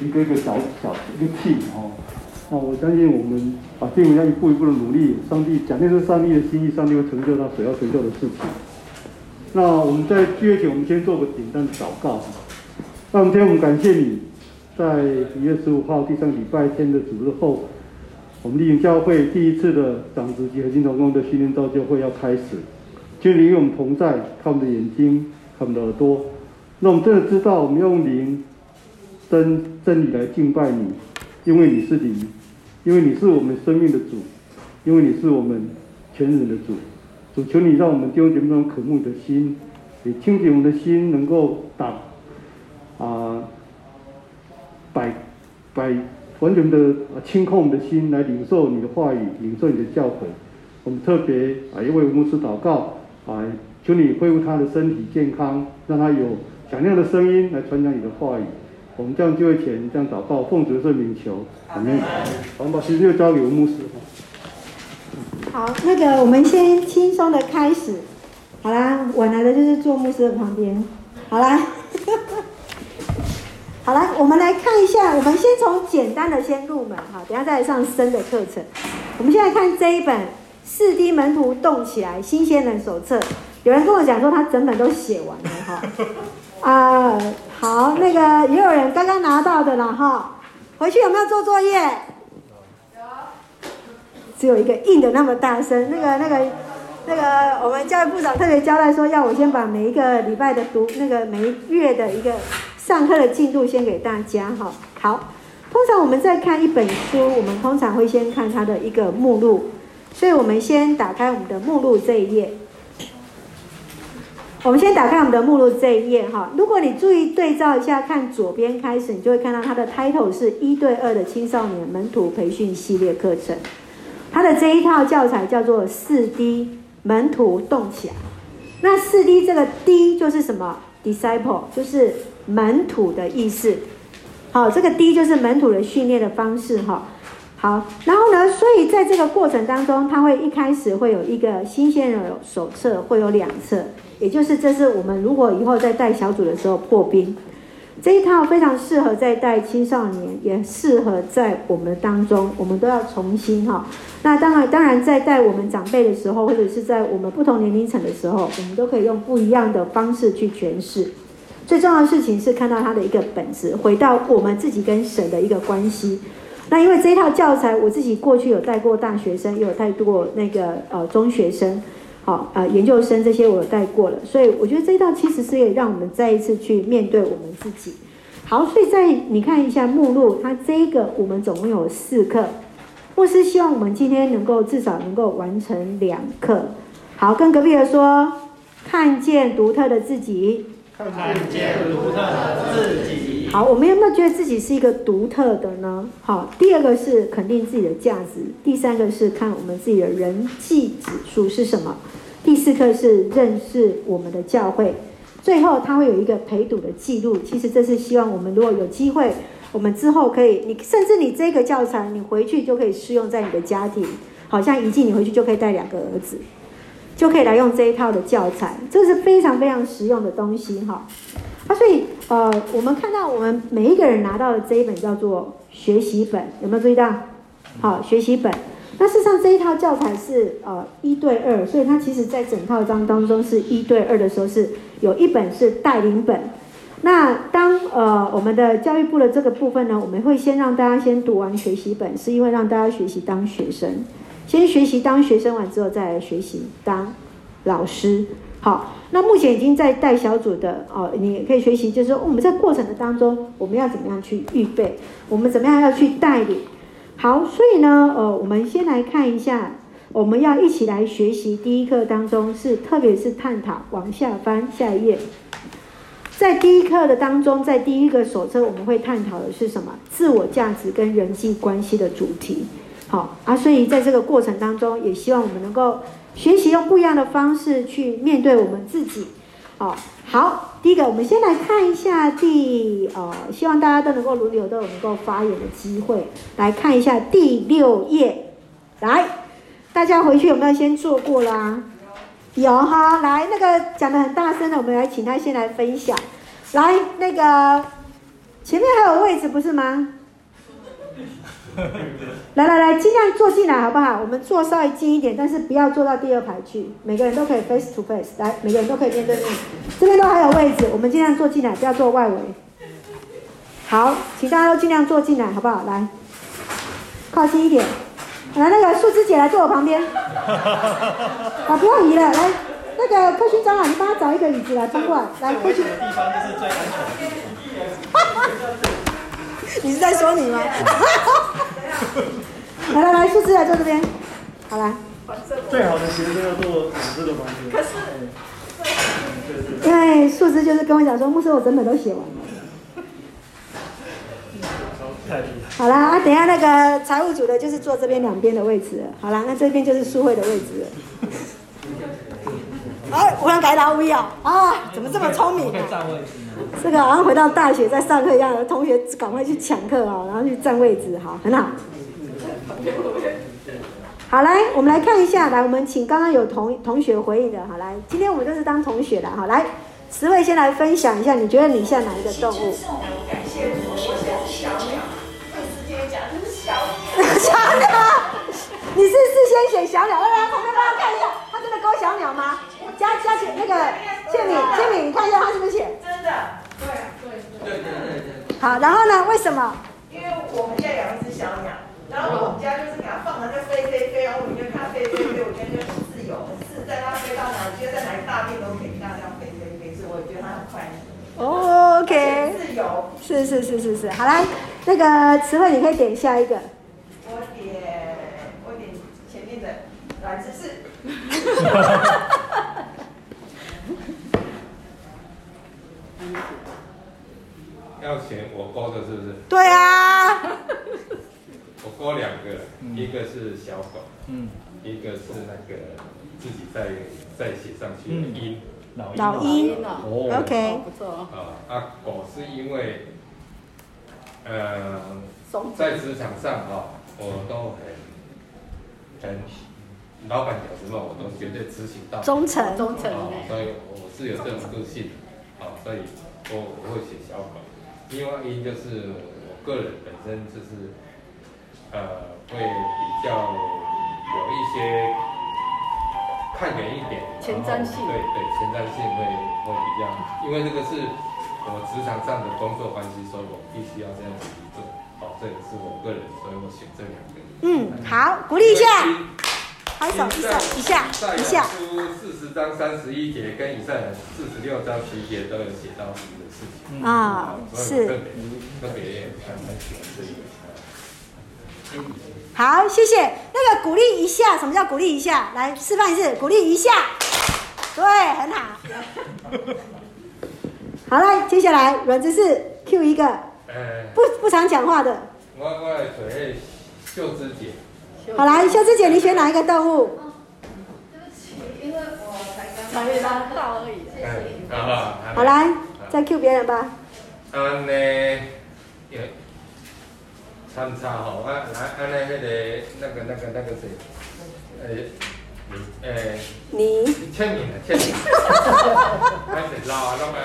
一个一个小小一个 team 哦。那我相信我们把电影要一步一步的努力，上帝讲的是上帝的心意，上帝会成就他所要成就的事情。那我们在聚会前，我们先做个简单的祷告。那今天我们感谢你，在一月十五号第三礼拜天的主日后，我们丽云教会第一次的长子及核心同工的训练造就会要开始。求你与我们同在，看我们的眼睛，看我们的耳朵。那我们真的知道，我们用灵真真理来敬拜你，因为你是灵，因为你是我们生命的主，因为你是我们全人的主。主求你让我们弟兄姐妹中渴慕的心，也清洁我们的心，能够打啊摆摆完全的清空我们的心，来领受你的话语，领受你的教诲。我们特别啊，一位牧师祷告啊，求你恢复他的身体健康，让他有响亮的声音来传讲你的话语。我们这样就会前这样祷告，奉主圣名求，阿门。我们把时间就交给牧师。好，那个我们先轻松的开始。好啦，我来的就是坐牧师的旁边。好啦，好啦，我们来看一下，我们先从简单的先入门哈，等下再来上深的课程。我们现在看这一本四 D 门徒动起来新鲜人手册，有人跟我讲说他整本都写完了哈。啊、呃，好，那个也有人刚刚拿到的了哈，回去有没有做作业？有只有一个印的那么大声，那个、那个、那个，我们教育部长特别交代说，要我先把每一个礼拜的读那个每一月的一个上课的进度先给大家哈。好，通常我们在看一本书，我们通常会先看它的一个目录，所以我们先打开我们的目录这一页。我们先打开我们的目录这一页哈。如果你注意对照一下，看左边开始，你就会看到它的 title 是一对二的青少年门徒培训系列课程。它的这一套教材叫做四 D 门徒动起来。那四 D 这个 D 就是什么？Disciple 就是门徒的意思。好，这个 D 就是门徒的训练的方式哈。好，然后呢，所以在这个过程当中，它会一开始会有一个新鲜人手册，会有两册，也就是这是我们如果以后在带小组的时候破冰。这一套非常适合在带青少年，也适合在我们当中，我们都要重新哈。那当然，当然在带我们长辈的时候，或者是在我们不同年龄层的时候，我们都可以用不一样的方式去诠释。最重要的事情是看到它的一个本质，回到我们自己跟神的一个关系。那因为这一套教材，我自己过去有带过大学生，也有带过那个呃中学生。好，呃，研究生这些我带过了，所以我觉得这一道其实是可以让我们再一次去面对我们自己。好，所以在你看一下目录，它这个我们总共有四课，牧师希望我们今天能够至少能够完成两课。好，跟隔壁的说，看见独特的自己，看见独特的自己。好，我们有没有觉得自己是一个独特的呢？好，第二个是肯定自己的价值，第三个是看我们自己的人际指数是什么，第四课是认识我们的教会，最后它会有一个陪读的记录。其实这是希望我们如果有机会，我们之后可以，你甚至你这个教材你回去就可以适用在你的家庭，好像一进你回去就可以带两个儿子，就可以来用这一套的教材，这是非常非常实用的东西哈。啊，所以呃，我们看到我们每一个人拿到的这一本叫做学习本，有没有注意到？好，学习本。那事实上这一套教材是呃一对二，所以它其实在整套章当中是一对二的时候，是有一本是带领本。那当呃我们的教育部的这个部分呢，我们会先让大家先读完学习本，是因为让大家学习当学生，先学习当学生完之后再来学习当老师。好，那目前已经在带小组的哦，你也可以学习，就是说我们在过程的当中，我们要怎么样去预备，我们怎么样要去带领。好，所以呢，呃，我们先来看一下，我们要一起来学习第一课当中是，特别是探讨，往下翻下一页，在第一课的当中，在第一个手册，我们会探讨的是什么？自我价值跟人际关系的主题。啊，所以在这个过程当中，也希望我们能够。学习用不一样的方式去面对我们自己，哦，好，第一个，我们先来看一下第，呃，希望大家都能够轮流都有能够发言的机会，来看一下第六页，来，大家回去有没有先做过啦？有哈，来，那个讲得很大声的，我们来请他先来分享，来，那个前面还有位置不是吗？来来来，尽量坐进来好不好？我们坐稍微近一点，但是不要坐到第二排去。每个人都可以 face to face，来，每个人都可以面对面。这边都还有位置，我们尽量坐进来，不要坐外围。好，请大家都尽量坐进来，好不好？来，靠近一点。来，那个树枝姐来坐我旁边。啊，不要移了，来，那个科勋长老，你帮他找一个椅子来搬过来。来，科勋。地方就是最安全的。你是在说你吗？来 来来，树枝来坐这边，好来。最好的学生要做老师的房间。可是，因为树枝就是跟我讲说，牧师我整本都写完了。好啦，啊，等一下那个财务组的，就是坐这边两边的位置。好啦，那这边就是书会的位置。哎，我想改到 V 哦！啊，怎么这么聪明啊？这个好像回到大学在上课一样，同学赶快去抢课啊，然后去占位置，好，很好。好，来，我们来看一下，来，我们请刚刚有同同学回应的，好，来，今天我们就是当同学的，好，来，十位先来分享一下，你觉得你像哪一个动物？小鸟，直接讲就是小鸟。你是事先选小鸟，来来，旁边帮我看一下，他真的勾小鸟吗？加加写那个倩敏，倩敏，你看一下他是不是写？对对对对对。好，然后呢？为什么？因为我们家养一只小鸟。然后我们家就是给它放着，就飞飞飞，然后我们就看它飞飞飞，我觉得就是自由，很自在，它飞到哪，我觉得在哪里大便都可以，这样这样飞飞飞，所以我觉得它很快乐。哦，OK。自由。是是是是是，好来，那个词汇你可以点下一个。我点，我点前面的来姿势。要钱我勾的是不是？对啊。我勾两个，一个是小狗，嗯，一个是那个自己再再写上去的鹰，老鹰。哦，OK，不错啊啊，狗是因为，呃，在职场上哈，我都很很，老板讲什么我都绝对执行到，忠诚。忠诚，所以我是有这种个性，啊，所以我我会写小狗，另外一就是我个人本身就是。呃，会比较有一些看远一点，前瞻性，对对，前瞻性会会比较，因为这个是我职场上的工作关系，所以我必须要这样子做。好，这也是我个人，所以我选这两个。嗯，好，鼓励一下，拍手，一下，一下，一下。书四十章三十一节跟以赛亚四十六章十一节都有写到什么的事情啊，是，特别很很喜欢这一个。好，谢谢。那个鼓励一下，什么叫鼓励一下？来示范一次，鼓励一下。对，很好。好了，接下来软姿势 Q 一个，不不常讲话的。我我来选秀枝姐。好来，秀枝姐，你选哪一个动物？对不起，因为我才刚刚到而已。好好。好来，再 Q 别人吧。嗯呢，也。参差吼，啊来，安尼迄个那个那个那个谁，诶，你诶，你签名啊签名，开始捞啊捞啊。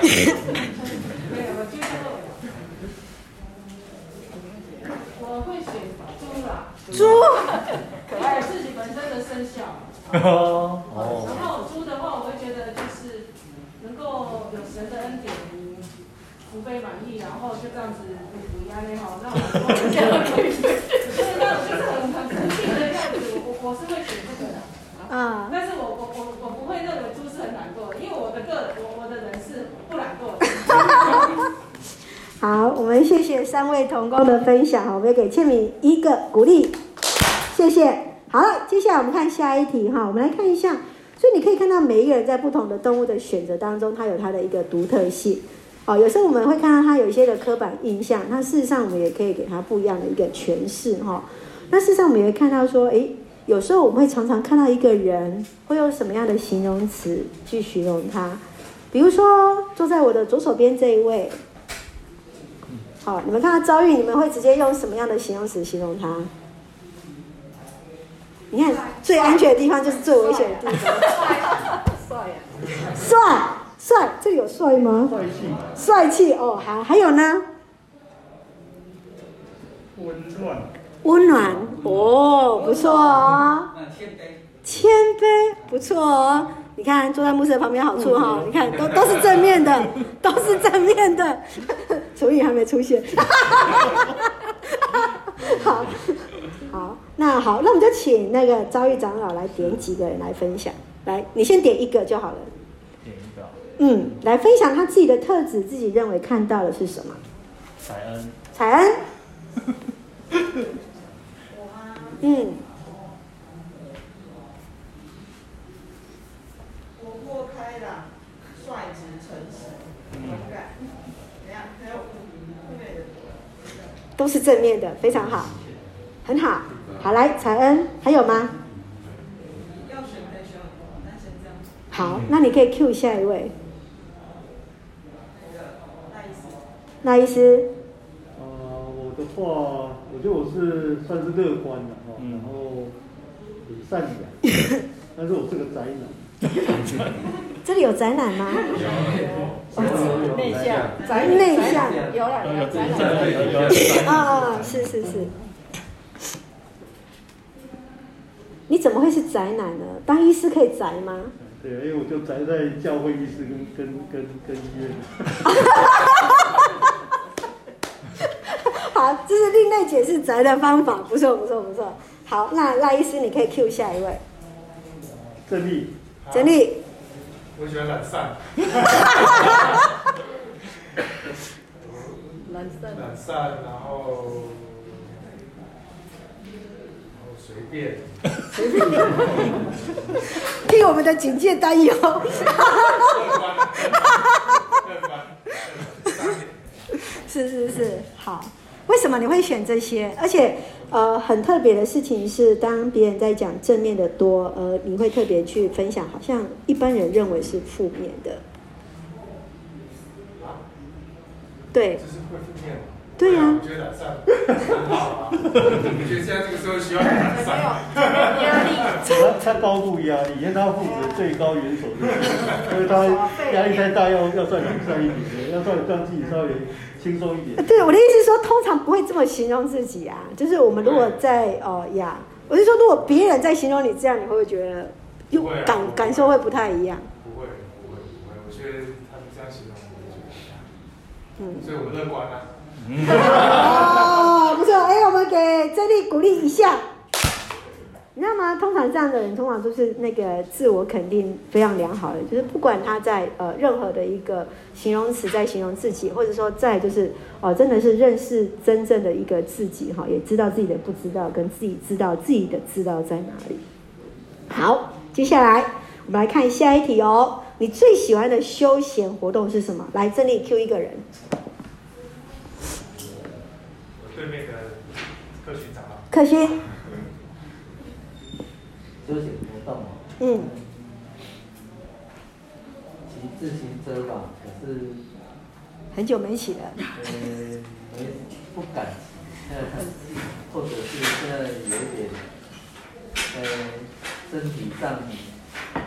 我会选猪啦。猪。可爱。自己本身的生肖。哦。然后猪的话，我会觉得就是能够有神的恩典，福杯满意，然后就这样子。那好，那我这样可以，所以那种就是很很肯定的样子，我我是会选这个的啊。但是我我我我不会认为猪是很懒惰的，因为我的个我我的人是不懒惰的。好，我们谢谢三位同工的分享，我们给倩敏一个鼓励，谢谢。好了，接下来我们看下一题哈，我们来看一下，所以你可以看到每一个人在不同的动物的选择当中，它有它的一个独特性。哦，有时候我们会看到它有一些的刻板印象，那事实上我们也可以给它不一样的一个诠释哈。那事实上我们也会看到说，诶，有时候我们会常常看到一个人会用什么样的形容词去形容他，比如说坐在我的左手边这一位，好，你们看到遭遇，你们会直接用什么样的形容词形容他？你看最安全的地方就是最危险的地方，帅呀，帅。帅，这里有帅吗？帅气，帅气哦，好，还有呢？温暖，温暖哦，不错哦。那谦卑，谦卑不错哦。你看坐在牧师的旁边好处哈、哦，你看都都是正面的，都是正面的。楚雨还没出现。好，好，那好，那我们就请那个遭遇长老来点几个人来分享。来，你先点一个就好了。点一个，嗯，来分享他自己的特质，自己认为看到的是什么？彩恩，彩恩。我啊？嗯，活泼开朗、率直、诚实、勇敢，怎样？还有负面的。都是正面的，非常好，很好。好，来，彩恩，还有吗？好，那你可以 Q 下一位，那个赖医师，那意思。呃，我的话，我觉得我是算是乐观的哈，嗯然后也善良，但是我是个宅男。这里有宅男吗？内向，宅内向。有了，有了，有有有啊啊，是是是。你怎么会是宅男呢？当医师可以宅吗？对，因为我就宅在教会医师跟跟跟跟医院。好，这是另类解释宅的方法，不错不错不错。好，那赖医师你可以 Q 下一位，正立，整理。我喜欢懒散，懒散，懒散，然后然后随便，替我们的警戒担忧。是是是，好。为什么你会选这些？而且，呃，很特别的事情是，当别人在讲正面的多，呃，你会特别去分享，好像一般人认为是负面的。对这是会负面？对呀、我觉得懒散很好啊，我觉得现在这个社会需要懒散。压力，他他高度压力，因为他负责最高元首的，因为他压力太大，要要算懒散一点，要算让自己稍微轻松一点。对，我的意思是说，通常不会这么形容自己啊。就是我们如果在哦呀，我是说，如果别人在形容你这样，你会不会觉得有不会啊感感受会不太一样？不会，不会，不会。我觉得他们这样形容，我觉得嗯。所以我乐观啊。哦，不错，哎，我们给真理鼓励一下。你知道吗？通常这样的人，通常都是那个自我肯定非常良好的，就是不管他在呃任何的一个形容词在形容自己，或者说在就是哦、呃，真的是认识真正的一个自己哈，也知道自己的不知道，跟自己知道自己的知道在哪里。好，接下来我们来看下一题哦。你最喜欢的休闲活动是什么？来，这里 Q 一个人。我对面的客群长老，克勋。休闲活动哦，嗯，骑自行车吧，可是。很久没骑了。呃没不敢骑，呃 或者是现在有一点呃身体上可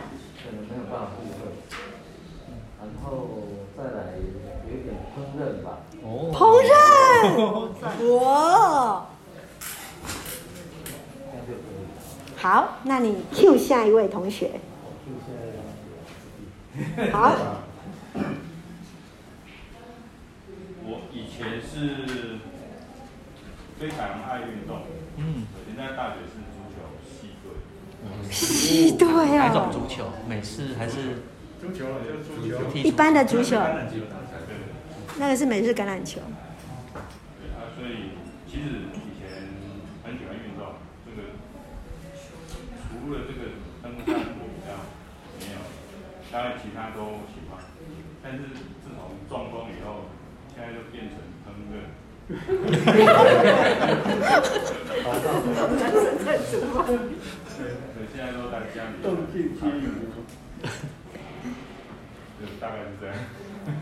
能没有办法负荷，然后再来有一点烹饪吧，哦。烹饪，哇！这样就可以了。好，那你 Q 下一位同学。好，我以前是非常爱运动，嗯，我现在大学是足球系队，系队哪种哦，足球？美式还是足球？就足球，一般的足球，那个是美式橄榄球。对啊，所以其实除了这个登山我比较没有，当然其他都喜欢，但是自从中风以后，现在就变成烹饪。对，现在都在家里。动静皆宜。就大概是这样。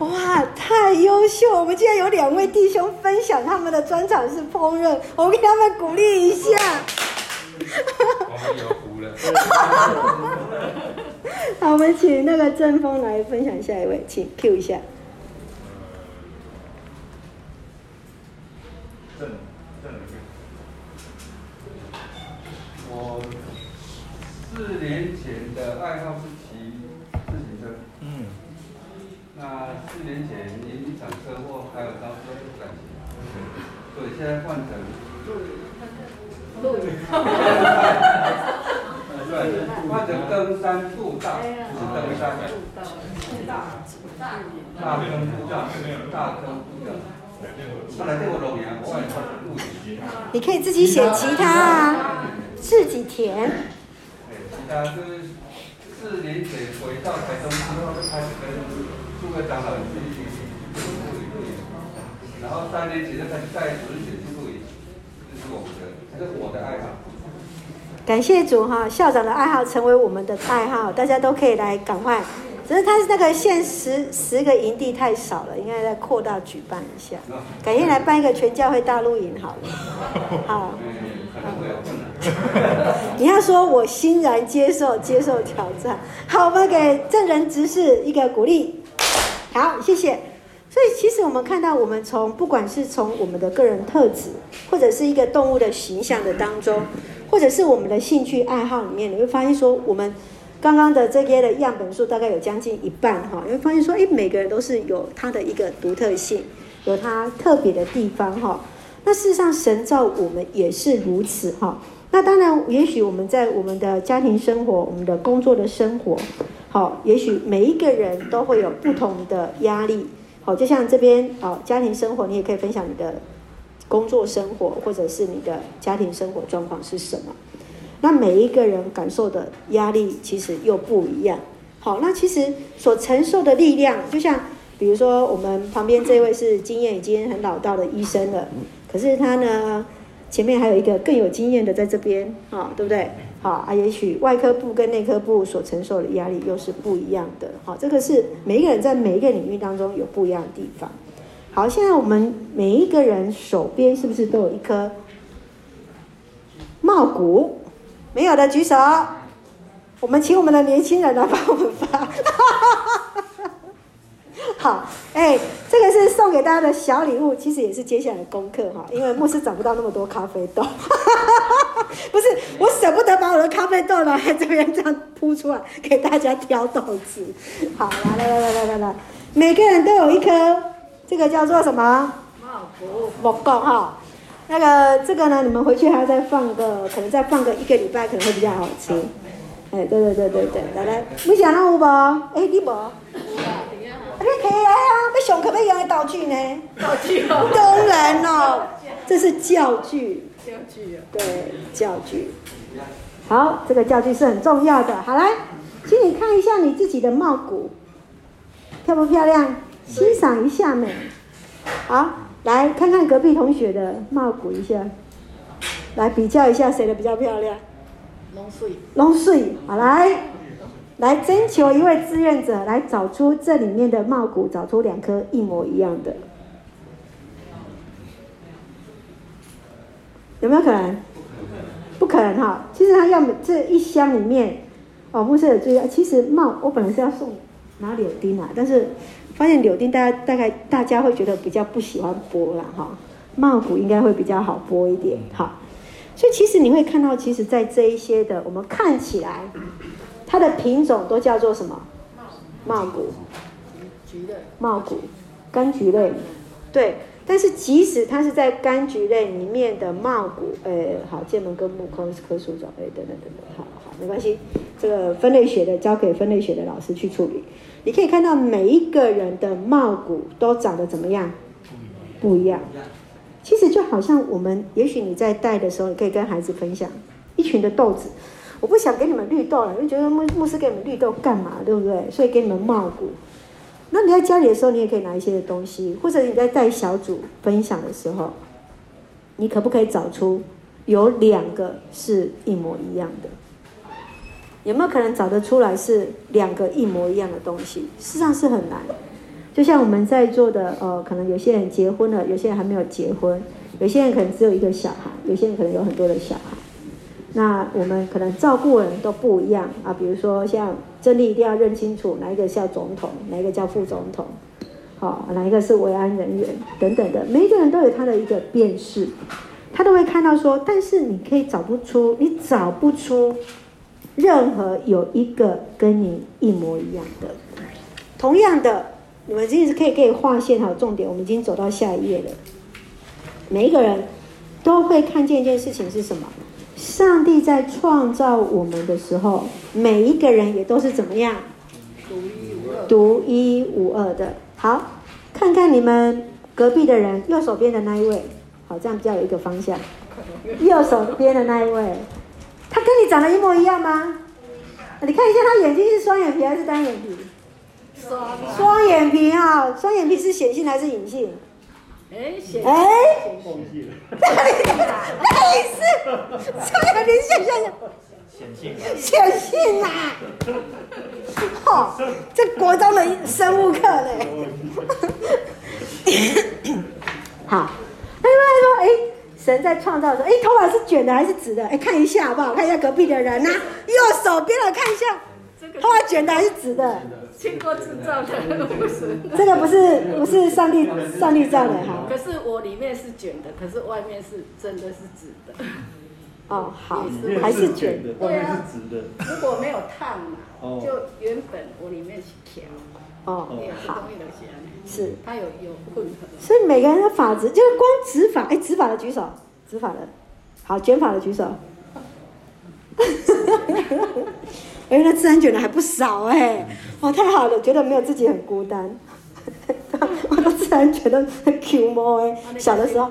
哇，太优秀！我们竟然有两位弟兄分享他们的专长是烹饪，我们给他们鼓励一下。好我们请那个郑峰来分享下一位请 q 一下。我四年前的爱好是骑自行车。那四年前因一场车祸还有现在换成。对，换成登山步道，不是登山。步道。大坑步道，大坑步道。你可以自己写其他啊，自己填。吉他是四年前回到台中之后，就开始跟诸位长老去去去录影，然后三年前就开始带主日学去录影，这是我们的，这是我的爱好。感谢主哈，校长的爱好成为我们的爱好，大家都可以来赶快。只是他是那个限十十个营地太少了，应该再扩大举办一下。改天来办一个全教会大露营好了。好。你要说我欣然接受接受挑战。好，我们给正人执事一个鼓励。好，谢谢。所以其实我们看到，我们从不管是从我们的个人特质，或者是一个动物的形象的当中，或者是我们的兴趣爱好里面，你会发现说我们。刚刚的这些的样本数大概有将近一半哈，你会发现说，哎，每个人都是有他的一个独特性，有他特别的地方哈。那事实上，神造我们也是如此哈。那当然，也许我们在我们的家庭生活、我们的工作的生活，好，也许每一个人都会有不同的压力。好，就像这边啊，家庭生活，你也可以分享你的工作生活，或者是你的家庭生活状况是什么。那每一个人感受的压力其实又不一样。好，那其实所承受的力量，就像比如说我们旁边这位是经验已经很老道的医生了，可是他呢，前面还有一个更有经验的在这边，啊，对不对？好啊，也许外科部跟内科部所承受的压力又是不一样的。好，这个是每一个人在每一个领域当中有不一样的地方。好，现在我们每一个人手边是不是都有一颗茂谷？没有的举手，我们请我们的年轻人来帮我们发。好，哎，这个是送给大家的小礼物，其实也是接下来的功课哈，因为牧师找不到那么多咖啡豆，不是，我舍不得把我的咖啡豆呢在 这边这样铺出来给大家挑豆子。好，来来来来来来，每个人都有一颗，这个叫做什么？茂谷，茂谷哈。那个这个呢，你们回去还要再放个，可能再放个一个礼拜，可能会比较好吃。哎，对对对对对，来来，你想那有无？哎，你无？你可以来啊，要上课要用的道具呢？道具哦。当然哦，这是教具。教具啊。对，教具。好，这个教具是很重要的。好来，请你看一下你自己的帽骨，漂不漂亮？欣赏一下美。好。来看看隔壁同学的帽骨一下，来比较一下谁的比较漂亮。龙水，龙水，好来，来征求一位志愿者来找出这里面的帽骨，找出两颗一模一样的，有没有可能？不可能哈！其实他要这一箱里面，哦，牧师有注意，其实帽，我本来是要送拿柳丁啊，但是。发现柳丁，大家大概大家会觉得比较不喜欢剥了哈，茂谷应该会比较好剥一点哈，所以其实你会看到，其实，在这一些的我们看起来，它的品种都叫做什么？茂谷，橘类，茂谷，柑橘类，对。但是即使它是在柑橘类里面的茂谷，诶，好，剑门跟木科科属种，诶，等等等等，好好，没关系，这个分类学的交给分类学的老师去处理。你可以看到每一个人的帽骨都长得怎么样？不一样。其实就好像我们，也许你在带的时候，你可以跟孩子分享一群的豆子。我不想给你们绿豆了，因为觉得牧牧师给你们绿豆干嘛？对不对？所以给你们帽骨。那你在家里的时候，你也可以拿一些的东西，或者你在带小组分享的时候，你可不可以找出有两个是一模一样的？有没有可能找得出来是两个一模一样的东西？事实上是很难。就像我们在座的，呃，可能有些人结婚了，有些人还没有结婚，有些人可能只有一个小孩，有些人可能有很多的小孩。那我们可能照顾人都不一样啊。比如说，像真理一定要认清楚哪一个叫总统，哪一个叫副总统，好，哪一个是维安人员等等的。每一个人都有他的一个辨识，他都会看到说，但是你可以找不出，你找不出。任何有一个跟你一模一样的。同样的，你们其实可以可以划线好重点，我们已经走到下一页了。每一个人都会看见一件事情是什么？上帝在创造我们的时候，每一个人也都是怎么样？独一无二。独一无二的。好，看看你们隔壁的人，右手边的那一位，好，这样比较有一个方向。右手边的那一位，他跟你长得一模一样吗？你看一下，他眼睛是双眼皮还是单眼皮？双双眼皮啊，双眼皮是显性还是隐性？哎，显哎，哪里哪里是双眼皮显性？显性显性啊！哦，这国中的生物课嘞。好，另外说，哎。神在创造的时候，哎，头发是卷的还是直的？哎，看一下好不好？看一下隔壁的人呐、啊，右手边的看一下，头发卷的还是直的？经过制造的不是。这个不是不是上帝上帝造的哈。可是我里面是卷的，可是外面是真的是直的。哦，好，还是卷的，外面是直的。如果没有烫嘛，就原本我里面是条。哦，好。是，它有有混合，所以每个人的发质就是光直发，哎，直发的举手，直发的，好，卷发的举手，哎，那自然卷的还不少哎，哇，太好了，觉得没有自己很孤单。我都自然觉得很 Q 毛哎，小的时候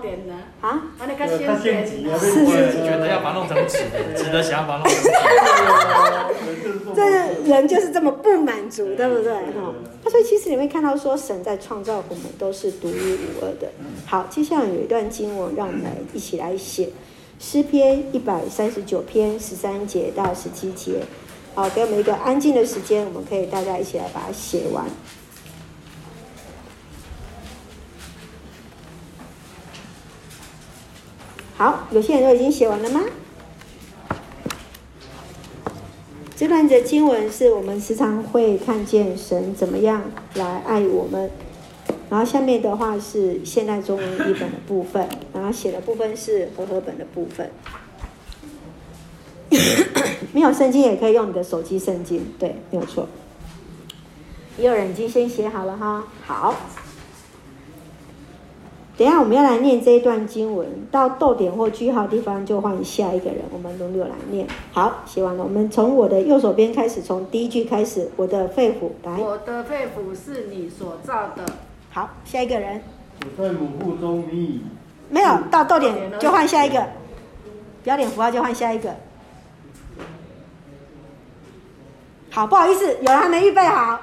啊，他那个先点，是是觉得要把它弄成纸的，直的想要把它弄成直的，这人就是这么不满足，对不对？哈，所以其实你会看到说，神在创造我们都是独一无二的。好，接下来有一段经文，让我们来一起来写诗篇一百三十九篇十三节到十七节。好，给我们一个安静的时间，我们可以大家一起来把它写完。好，有些人都已经写完了吗？这段的经文是我们时常会看见神怎么样来爱我们。然后下面的话是现代中文译本的部分，然后写的部分是和合本的部分。没有圣经也可以用你的手机圣经，对，没有错。也有人已经先写好了哈，好。等一下，我们要来念这一段经文，到逗点或句号地方就换下一个人，我们轮流来念。好，写完了，我们从我的右手边开始，从第一句开始。我的肺腑，来。我的肺腑是你所造的。好，下一个人。我在母腹中，你已没有到逗点就换下一个，标点符号就换下一个。好，不好意思，有人还没预备好。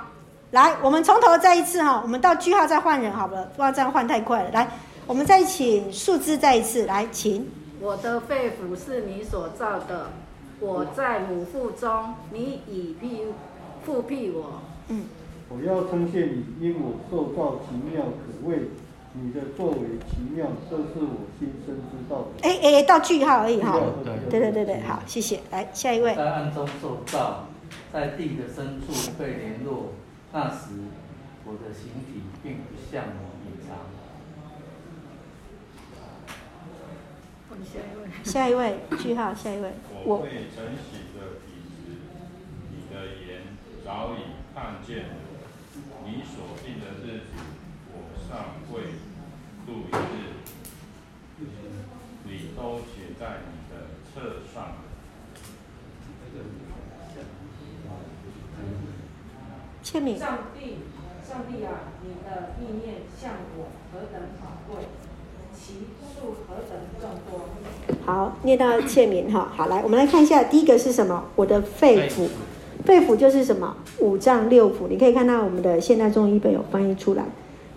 来，我们从头再一次哈，我们到句号再换人好了，不要这样换太快了。来，我们再请数字再一次，来，请。我的肺腑是你所造的，我在母腹中，你已庇覆庇我。嗯。我要称谢你，因我受造奇妙可畏，你的作为奇妙，这是我心生知道的。哎哎，到句号而已哈。对对对对，好，谢谢。来，下一位。在暗中受造，在地的深处被联络。那时，我的形体并不向我隐藏。下一位，句号，下一位。我未晨醒的体质，你的眼早已看见了。你所定的日子，我尚未度一日，你都写在你的册上。上帝，上帝啊，你的意念向我何等宝贵，其数何等众多。好，念到签名哈，好来，我们来看一下，第一个是什么？我的肺腑，肺腑就是什么？五脏六腑。你可以看到我们的现代中医本有翻译出来，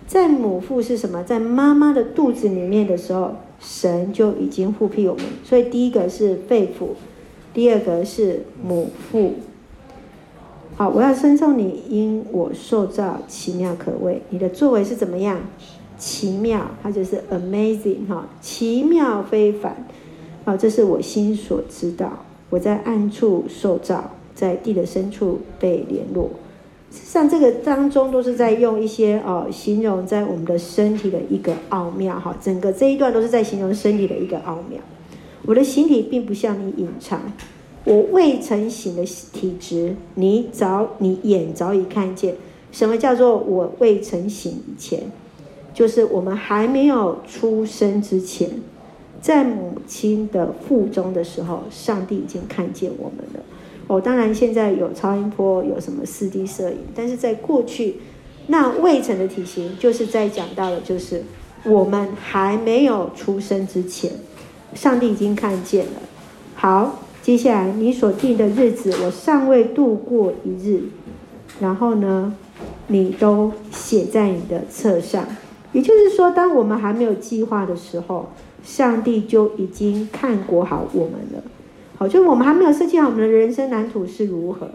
在母腹是什么？在妈妈的肚子里面的时候，神就已经护庇我们。所以第一个是肺腑，第二个是母腹。好，我要称颂你，因我受造奇妙可畏。你的作为是怎么样？奇妙，它就是 amazing 哈，奇妙非凡。好，这是我心所知道。我在暗处受造，在地的深处被联络。像，这个当中都是在用一些哦形容在我们的身体的一个奥妙哈。整个这一段都是在形容身体的一个奥妙。我的形体并不向你隐藏。我未成形的体质，你早你眼早已看见。什么叫做我未成形以前？就是我们还没有出生之前，在母亲的腹中的时候，上帝已经看见我们了。哦，当然现在有超音波，有什么四 D 摄影，但是在过去，那未成的体型，就是在讲到的，就是我们还没有出生之前，上帝已经看见了。好。接下来，你所定的日子，我尚未度过一日，然后呢，你都写在你的册上。也就是说，当我们还没有计划的时候，上帝就已经看过好我们了。好，就我们还没有设计好我们的人生蓝图是如何。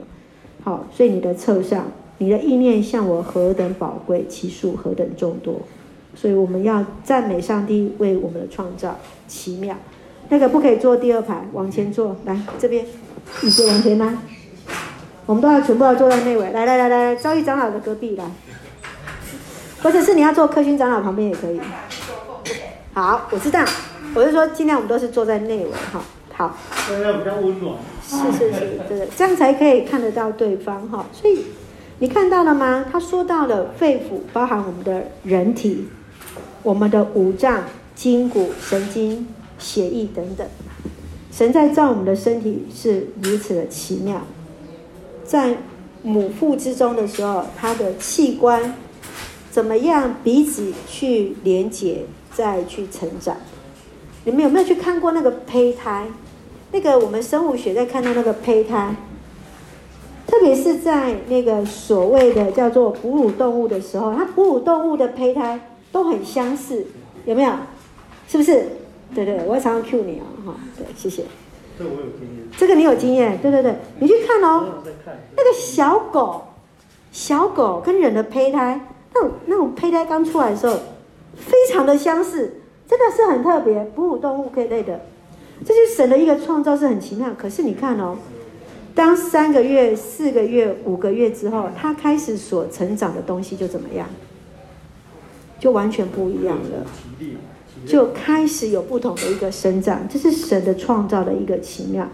好，所以你的册上，你的意念向我何等宝贵，其数何等众多。所以我们要赞美上帝为我们的创造奇妙。那个不可以坐第二排，往前坐，来这边，椅子往前拉。我们都要全部要坐在内围，来来来来，昭义长老的隔壁来，或者是你要坐科勋长老旁边也可以。好，我知道，我是说尽量我们都是坐在内围，哈，好。这样比较温暖。是是是，对对，这样才可以看得到对方，哈。所以你看到了吗？他说到了肺腑，包含我们的人体，我们的五脏、筋骨、神经。血液等等，神在造我们的身体是如此的奇妙，在母腹之中的时候，它的器官怎么样彼此去连接，再去成长？你们有没有去看过那个胚胎？那个我们生物学在看到那个胚胎，特别是在那个所谓的叫做哺乳动物的时候，它哺乳动物的胚胎都很相似，有没有？是不是？对对，我会常常 cue 你啊，哈，对，谢谢。这我有经验。这个你有经验，对对对，你去看哦。那个小狗，小狗跟人的胚胎，那种那种胚胎刚出来的时候，非常的相似，真的是很特别。哺乳动物可以类的，这就是神的一个创造，是很奇妙。可是你看哦，当三个月、四个月、五个月之后，它开始所成长的东西就怎么样？就完全不一样了。就开始有不同的一个生长，这是神的创造的一个奇妙。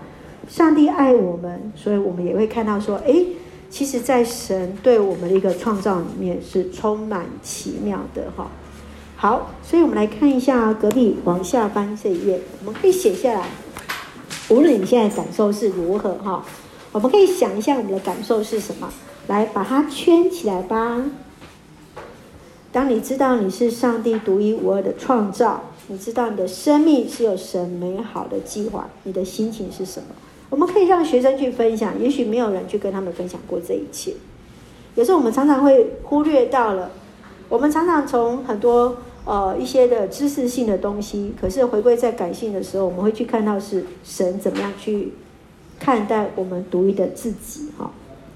上帝爱我们，所以我们也会看到说，诶，其实，在神对我们的一个创造里面是充满奇妙的哈。好，所以我们来看一下隔壁往下翻这一页，我们可以写下来。无论你现在感受是如何哈，我们可以想一下我们的感受是什么，来把它圈起来吧。当你知道你是上帝独一无二的创造，你知道你的生命是有神美好的计划，你的心情是什么？我们可以让学生去分享，也许没有人去跟他们分享过这一切。有时候我们常常会忽略到了，我们常常从很多呃一些的知识性的东西，可是回归在感性的时候，我们会去看到是神怎么样去看待我们独一的自己。哈，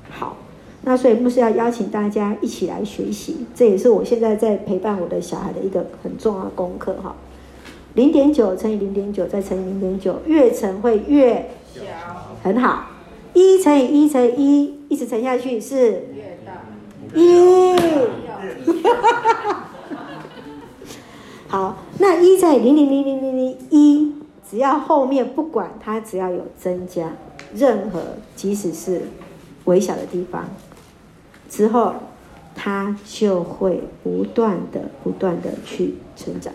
好。那所以牧师要邀请大家一起来学习，这也是我现在在陪伴我的小孩的一个很重要的功课哈。零点九乘以零点九再乘以零点九，越乘会越小，很好。一乘以一乘以一，一直乘下去是越大。一，好，那一乘以零点零零零零一，只要后面不管它，只要有增加，任何即使是微小的地方。之后，他就会不断的、不断的去成长，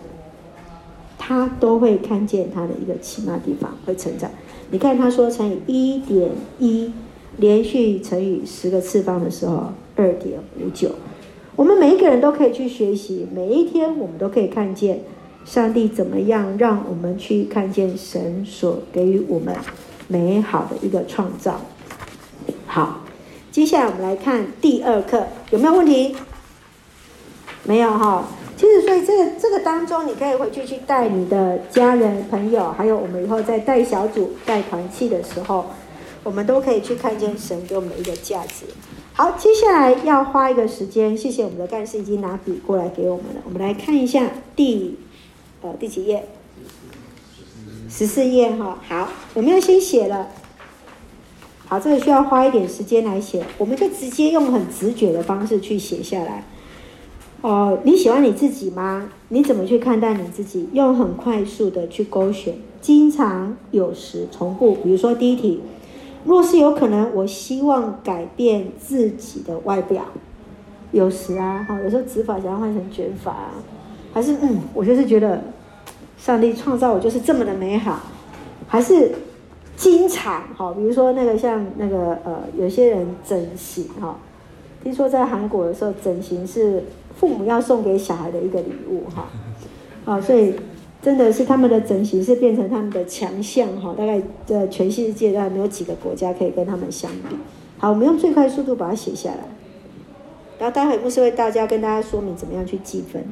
他都会看见他的一个起码地方会成长。你看，他说乘以一点一，连续乘以十个次方的时候，二点五九。我们每一个人都可以去学习，每一天我们都可以看见上帝怎么样让我们去看见神所给予我们美好的一个创造。好。接下来我们来看第二课，有没有问题？没有哈。其实，所以这个这个当中，你可以回去去带你的家人、朋友，还有我们以后在带小组、带团契的时候，我们都可以去看见神给我们一个价值。好，接下来要花一个时间，谢谢我们的干事已经拿笔过来给我们了。我们来看一下第呃第几页？十四页哈。好，我们要先写了。好，这个需要花一点时间来写，我们就直接用很直觉的方式去写下来。哦，你喜欢你自己吗？你怎么去看待你自己？用很快速的去勾选，经常有时重复。比如说第一题，若是有可能，我希望改变自己的外表。有时啊，哈，有时候直发想要换成卷发啊，还是嗯，我就是觉得上帝创造我就是这么的美好，还是经常哈，比如说那个像那个呃，有些人整形哈，听说在韩国的时候整形是父母要送给小孩的一个礼物哈，啊，所以。真的是他们的整形是变成他们的强项哈，大概在全世界大概没有几个国家可以跟他们相比。好，我们用最快速度把它写下来，然后待会牧师为大家跟大家说明怎么样去计分。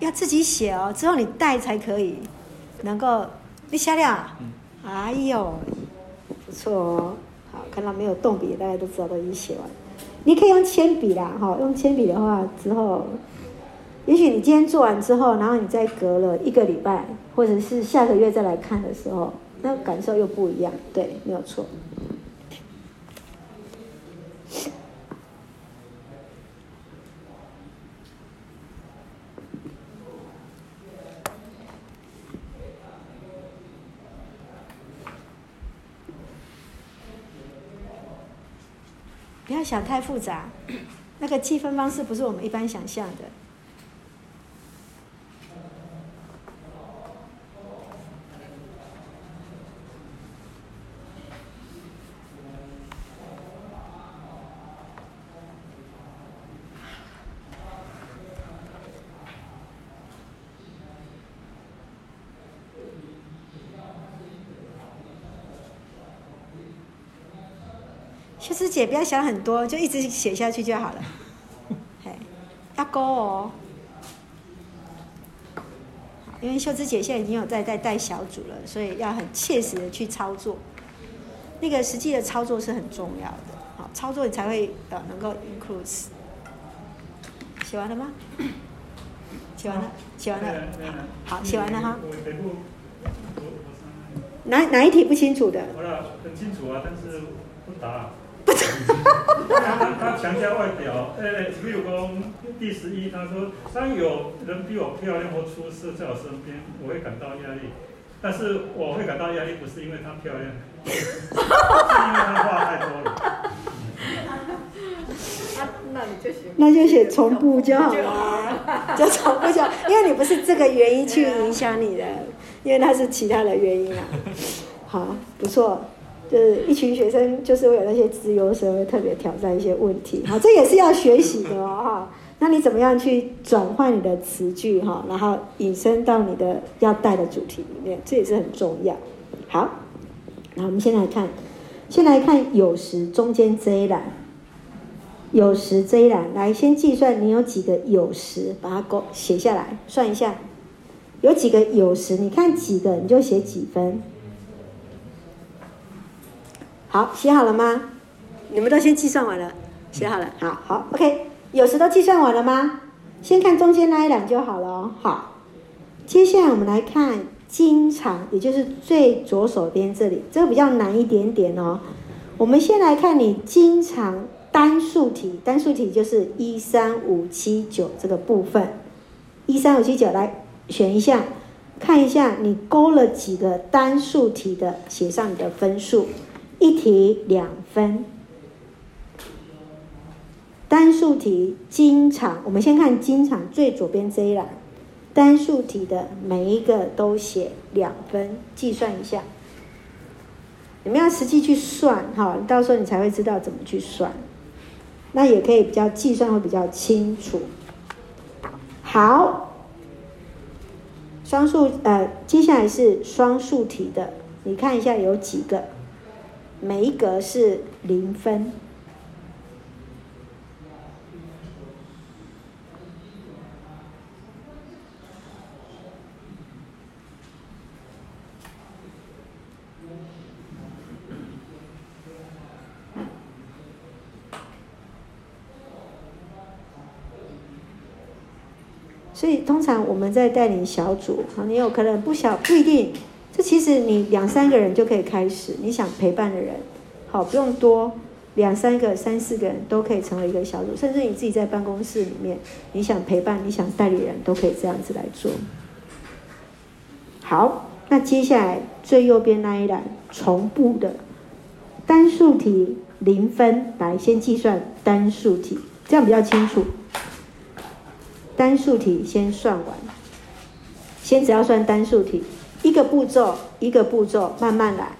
要自己写哦，只有你带才可以，能够你写了，哎呦，不错哦，好，看到没有动笔，大家都知道都已经写完。你可以用铅笔啦，哈，用铅笔的话之后，也许你今天做完之后，然后你再隔了一个礼拜，或者是下个月再来看的时候，那感受又不一样，对，没有错。不要想太复杂，那个计分方式不是我们一般想象的。姐，不要想很多，就一直写下去就好了。嘿，要勾哦。因为秀芝姐现在已经有在在带小组了，所以要很切实的去操作。那个实际的操作是很重要的，好，操作你才会呃能够 includes。写完了吗？写完了，写完了。好，写完了哈。哪哪一题不清楚的？好了，很清楚啊，但是不答。他他强调外表，哎、欸，比如说第十一，他说当有人比我漂亮或出色在我身边，我会感到压力。但是我会感到压力，不是因为她漂亮，是因为她话太多了。那你就写，那就写重复就好了，就重复就好，因为你不是这个原因去影响你的，因为那是其他的原因啊。好，不错。就是一群学生，就是会有那些资优生会特别挑战一些问题，好，这也是要学习的哦，哈。那你怎么样去转换你的词句哈，然后引申到你的要带的主题里面，这也是很重要。好，那我们先来看，先来看有时中间这一栏，有时这一栏，来先计算你有几个有时，把它勾写下来，算一下，有几个有时，你看几个你就写几分。好，写好了吗？你们都先计算完了，写好了。好好，OK。有时都计算完了吗？先看中间那一栏就好了哦。好，接下来我们来看经常，也就是最左手边这里，这个比较难一点点哦。我们先来看你经常单数题，单数题就是一三五七九这个部分，一三五七九来选一下，看一下你勾了几个单数题的，写上你的分数。一题两分，单数题经常，我们先看经常最左边这一栏，单数题的每一个都写两分，计算一下。你们要实际去算哈，到时候你才会知道怎么去算，那也可以比较计算会比较清楚。好，双数呃，接下来是双数题的，你看一下有几个。每一格是零分，所以通常我们在带领小组，你有可能不小，不一定。这其实你两三个人就可以开始。你想陪伴的人，好，不用多，两三个、三四个人都可以成为一个小组，甚至你自己在办公室里面，你想陪伴、你想代理人都可以这样子来做。好，那接下来最右边那一栏重布的单数题零分，来先计算单数题，这样比较清楚。单数题先算完，先只要算单数题，一个步骤一个步骤慢慢来。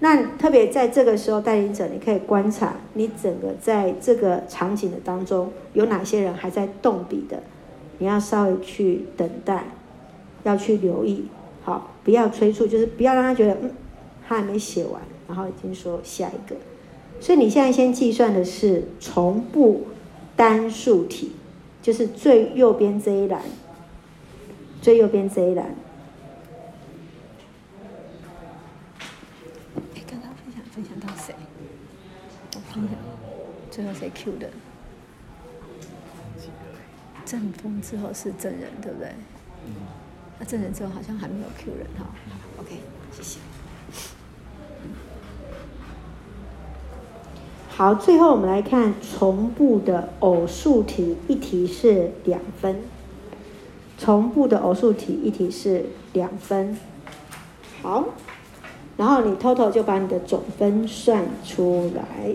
那特别在这个时候，带领者你可以观察你整个在这个场景的当中有哪些人还在动笔的，你要稍微去等待，要去留意，好，不要催促，就是不要让他觉得嗯，他还没写完，然后已经说下一个。所以你现在先计算的是从不单数题。就是最右边这一栏，最右边这一栏。哎，刚刚分享分享到谁？我分享，最后谁 Q 的？正风之后是正人，对不对？那正人之后好像还没有 Q 人哈。OK，谢谢。好，最后我们来看重布的偶数题，一题是两分。重布的偶数题，一题是两分。好，然后你 total 就把你的总分算出来。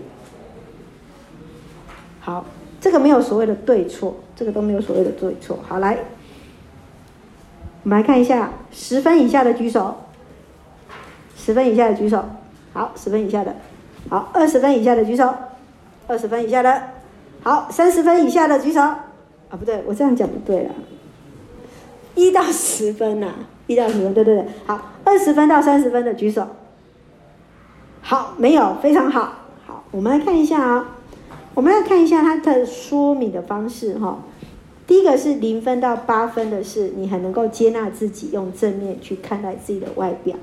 好，这个没有所谓的对错，这个都没有所谓的对错。好，来，我们来看一下十分以下的举手。十分以下的举手。好，十分以下的。好，二十分以下的举手，二十分以下的，好，三十分以下的举手。啊，不对，我这样讲不对了。一到十分呐、一到十分，对对对。好，二十分到三十分的举手。好，没有，非常好。好，我们来看一下啊、我们要看一下它的说明的方式哈、第一个是零分到八分的是，你很能够接纳自己，用正面去看待自己的外表。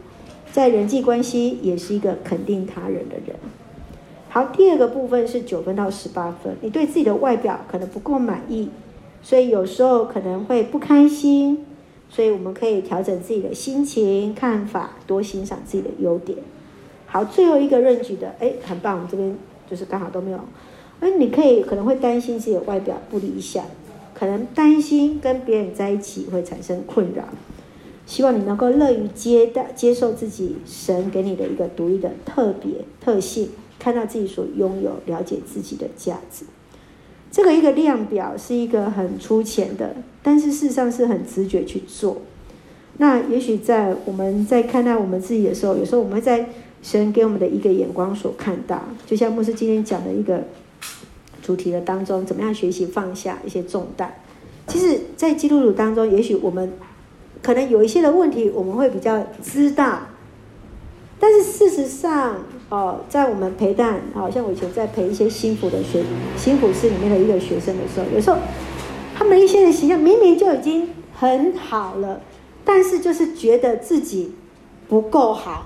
在人际关系也是一个肯定他人的人。好，第二个部分是九分到十八分，你对自己的外表可能不够满意，所以有时候可能会不开心，所以我们可以调整自己的心情、看法，多欣赏自己的优点。好，最后一个论据的，哎，很棒，我们这边就是刚好都没有。哎，你可以可能会担心自己的外表不理想，可能担心跟别人在一起会产生困扰。希望你能够乐于接待、接受自己神给你的一个独一的特别特性，看到自己所拥有，了解自己的价值。这个一个量表是一个很粗浅的，但是事实上是很直觉去做。那也许在我们在看待我们自己的时候，有时候我们会在神给我们的一个眼光所看到，就像牧师今天讲的一个主题的当中，怎么样学习放下一些重担。其实，在基督徒当中，也许我们。可能有一些的问题，我们会比较知道，但是事实上，哦，在我们陪伴，好像我以前在陪一些新辅的学新辅室里面的一个学生的时候，有时候他们一些的形象明明就已经很好了，但是就是觉得自己不够好，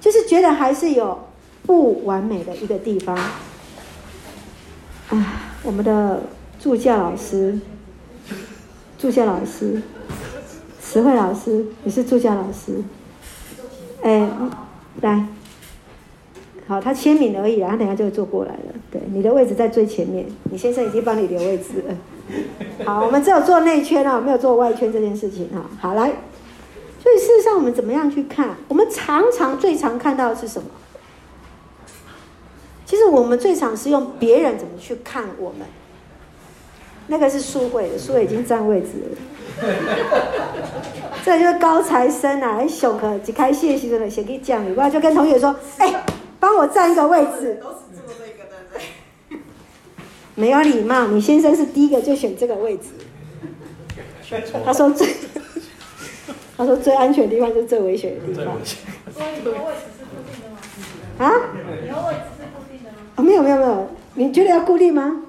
就是觉得还是有不完美的一个地方。啊，我们的助教老师，助教老师。慈慧老师，你是助教老师，哎，来，好，他签名而已，然后等下就会坐过来了。对，你的位置在最前面，你先生已经帮你留位置了。好，我们只有做内圈啊，没有做外圈这件事情啊。好，来，所以事实上我们怎么样去看？我们常常最常看到的是什么？其实我们最常是用别人怎么去看我们。那个是素慧的，素慧已经占位置了。这就是高材生啊！哎，小可只开谢息的，先给讲，你不要就跟同学说：“ 哎，帮我占一个位置。”都是坐这个，对不对？没有礼貌，你先生是第一个就选这个位置。他说最，他说最安全的地方就是最危险的地方。所以你的位置是固定的吗？啊？啊，没有没有没有，你觉得要固定吗？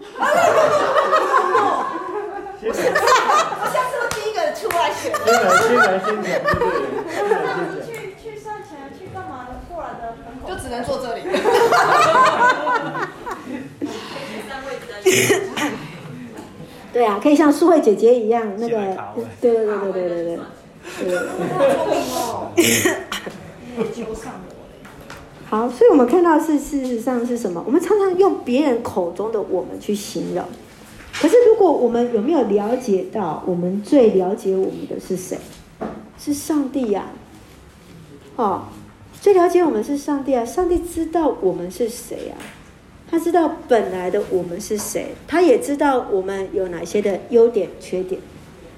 我下次我第一个出来选。先来，先来，先讲，对不对？去去上前去干嘛的？过来的门口就只能坐这里。对啊，可以像素慧姐姐一样，那个，对对对对对对对。对。好，所以我们看到是事实上是什么？我们常常用别人口中的我们去形容，可是如果我们有没有了解到，我们最了解我们的是谁？是上帝呀、哦，最了解我们是上帝啊！上帝知道我们是谁啊？他知道本来的我们是谁，他也知道我们有哪些的优点、缺点，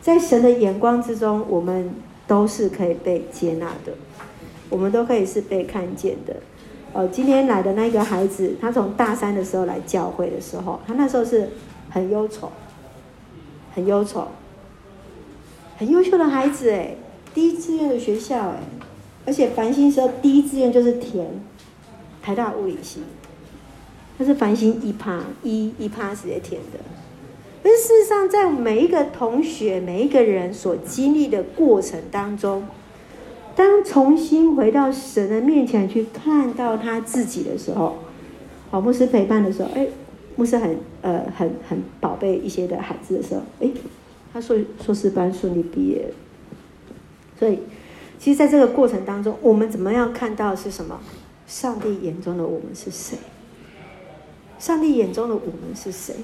在神的眼光之中，我们都是可以被接纳的。我们都可以是被看见的。呃，今天来的那个孩子，他从大三的时候来教会的时候，他那时候是很忧愁，很忧愁，很优秀的孩子诶，第一志愿的学校诶，而且繁星时候第一志愿就是填台大物理系，他是繁星一趴一一趴直接填的。但事实上，在每一个同学、每一个人所经历的过程当中，当重新回到神的面前去看到他自己的时候，好，牧师陪伴的时候，哎，牧师很呃很很宝贝一些的孩子的时候，哎，他硕硕士班顺利毕业。所以，其实在这个过程当中，我们怎么样看到是什么？上帝眼中的我们是谁？上帝眼中的我们是谁？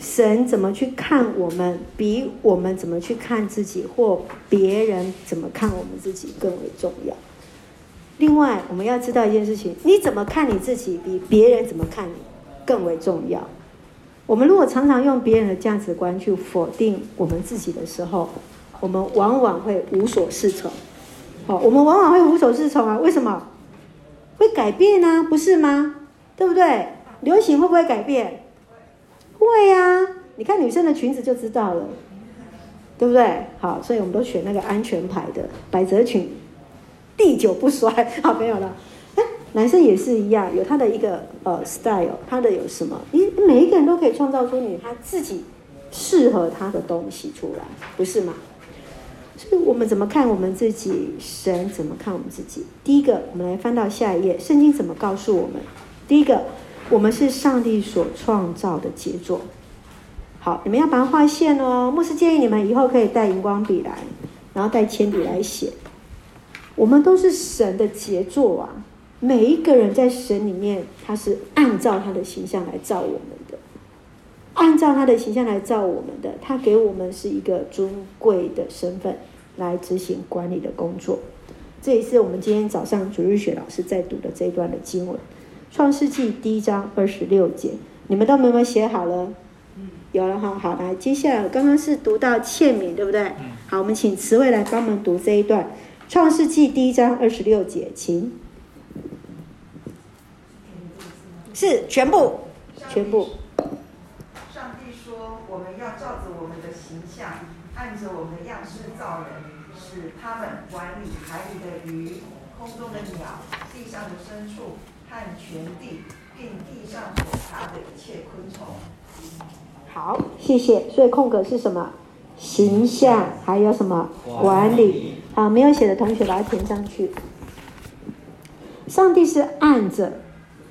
神怎么去看我们，比我们怎么去看自己，或别人怎么看我们自己更为重要。另外，我们要知道一件事情：你怎么看你自己，比别人怎么看你更为重要。我们如果常常用别人的价值观去否定我们自己的时候，我们往往会无所适从。好，我们往往会无所适从啊？为什么？会改变啊？不是吗？对不对？流行会不会改变？会呀、你看女生的裙子就知道了，对不对？好，所以我们都选那个安全牌的百褶裙，历久不衰。好，没有了。哎，男生也是一样，有他的一个呃 style，他的有什么？你每一个人都可以创造出你他自己适合他的东西出来，不是吗？所以我们怎么看我们自己？神怎么看我们自己？第一个，我们来翻到下一页，圣经怎么告诉我们？第一个。我们是上帝所创造的杰作。好，你们要把它画线哦。牧师建议你们以后可以带荧光笔来，然后带铅笔来写。我们都是神的杰作啊！每一个人在神里面，他是按照他的形象来造我们的，按照他的形象来造我们的。他给我们是一个尊贵的身份来执行管理的工作。这也是我们今天早上主日学老师在读的这一段的经文。创世纪第一章二十六节，你们都有没有写好了？有了哈，好，来，接下来刚刚是读到欠敏，对不对？好，我们请慈惠来帮忙读这一段。创世纪第一章二十六节，请。是全部，全部。上帝说：“我们要照着我们的形象，按着我们的样式造人，使他们管理海里的鱼、空中的鸟、地上的牲畜。”看全地，并地上所爬的一切昆虫。好，谢谢。所以空格是什么？形象，还有什么？管理。好，没有写的同学把它填上去。上帝是按着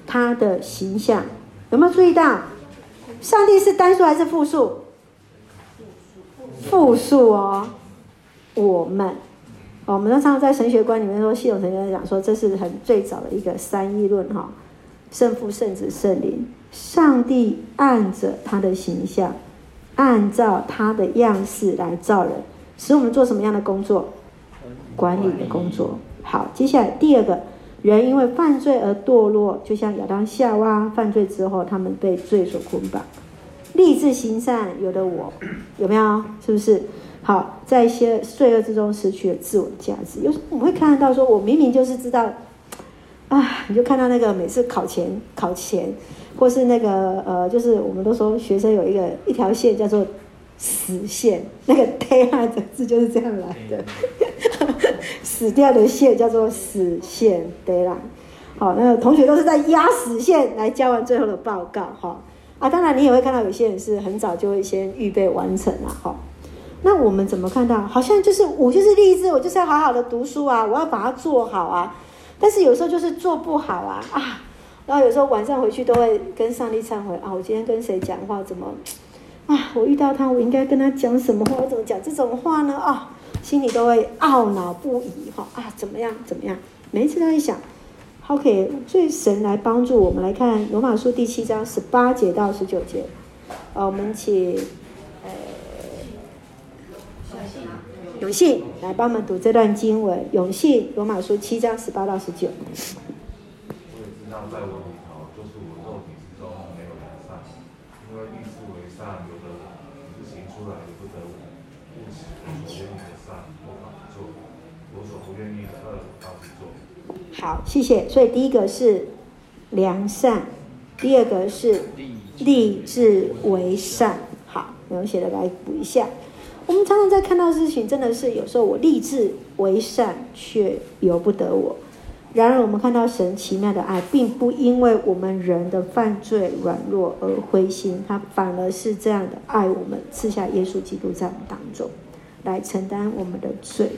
他的形象，有没有注意到？上帝是单数还是复数？复数哦。我们。我们常常在神学观里面说，系统神学讲说，这是很最早的一个三一论哈，圣父、圣子、圣灵，上帝按着他的形象，按照他的样式来造人，使我们做什么样的工作？管理的工作。好，接下来第二个人因为犯罪而堕落，就像亚当夏娃犯罪之后，他们被罪所捆绑，立志行善，有的我有没有？是不是？好，在一些罪恶之中失去了自我价值。有时候我们会看得到，说我明明就是知道，啊，你就看到那个每次考前考前，或是那个呃，就是我们都说学生有一个一条线叫做死线，那个 deadline 的字就是这样来的，死掉的线叫做死线 deadline。好，那个同学都是在压死线来交完最后的报告。哈啊，当然你也会看到有些人是很早就会先预备完成了。哈。那我们怎么看到？好像就是我就是立志，我就是要好好的读书啊，我要把它做好啊。但是有时候就是做不好啊啊！然后有时候晚上回去都会跟上帝忏悔啊，我今天跟谁讲话怎么啊？我遇到他，我应该跟他讲什么话？我怎么讲这种话呢？啊，心里都会懊恼不已哈啊！怎么样？怎么样？每一次都会想，OK，所以神来帮助我们来看罗马书第七章十八节到十九节。啊，我们请呃永信来帮我们读这段经文。永信罗马书七章十八到十九。好，谢谢。所以第一个是良善，第二个是立志为善。好，有写的来补一下。我们常常在看到事情，真的是有时候我立志为善，却由不得我。然而，我们看到神奇妙的爱，并不因为我们人的犯罪软弱而灰心，他反而是这样的爱我们，赐下耶稣基督在我们当中，来承担我们的罪。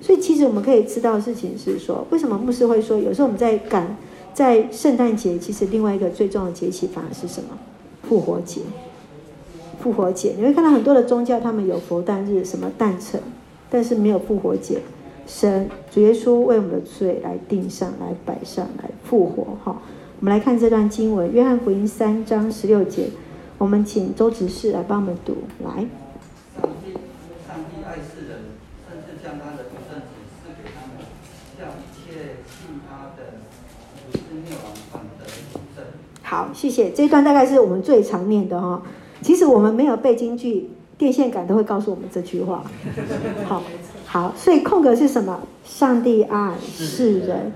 所以，其实我们可以知道的事情是说，为什么牧师会说，有时候我们在赶在圣诞节，其实另外一个最重要的节气反而是什么？复活节。复活节，你会看到很多的宗教，他们有佛诞日、什么诞辰，但是没有复活节。神主耶稣为我们的罪来定上、来摆上、来复活。哈，我们来看这段经文，《约翰福音》三章十六节，我们请周执事来帮我们读，来。好，谢谢。这一段大概是我们最常念的哈。其实我们没有背京剧，电线杆都会告诉我们这句话。好，好，所以空格是什么？上帝爱世人。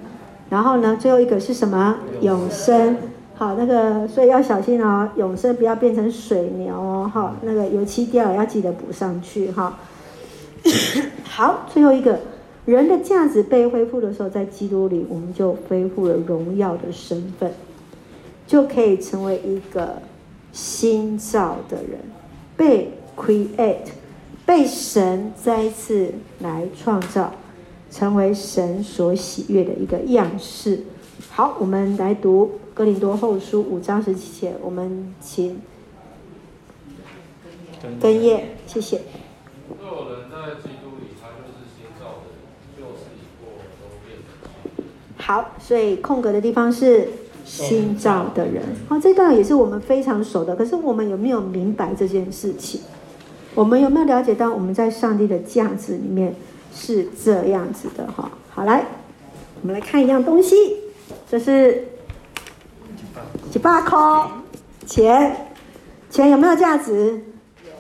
然后呢，最后一个是什么？永生。好，那个所以要小心哦，永生不要变成水牛哦。哈，那个油漆掉了要记得补上去哈。好，最后一个人的价值被恢复的时候，在基督里，我们就恢复了荣耀的身份。就可以成为一个新造的人，被 create，被神再一次来创造，成为神所喜悦的一个样式。好，我们来读哥林多后书五章十七节，我们请根叶，谢谢。若人在基督里，他就是新造的人，旧事已过，都变了。好，所以空格的地方是。新造的人，好，这段也是我们非常熟的。可是我们有没有明白这件事情？我们有没有了解到我们在上帝的价值里面是这样子的？哈，好，来，我们来看一样东西，这是几百块钱，钱有没有价值？有。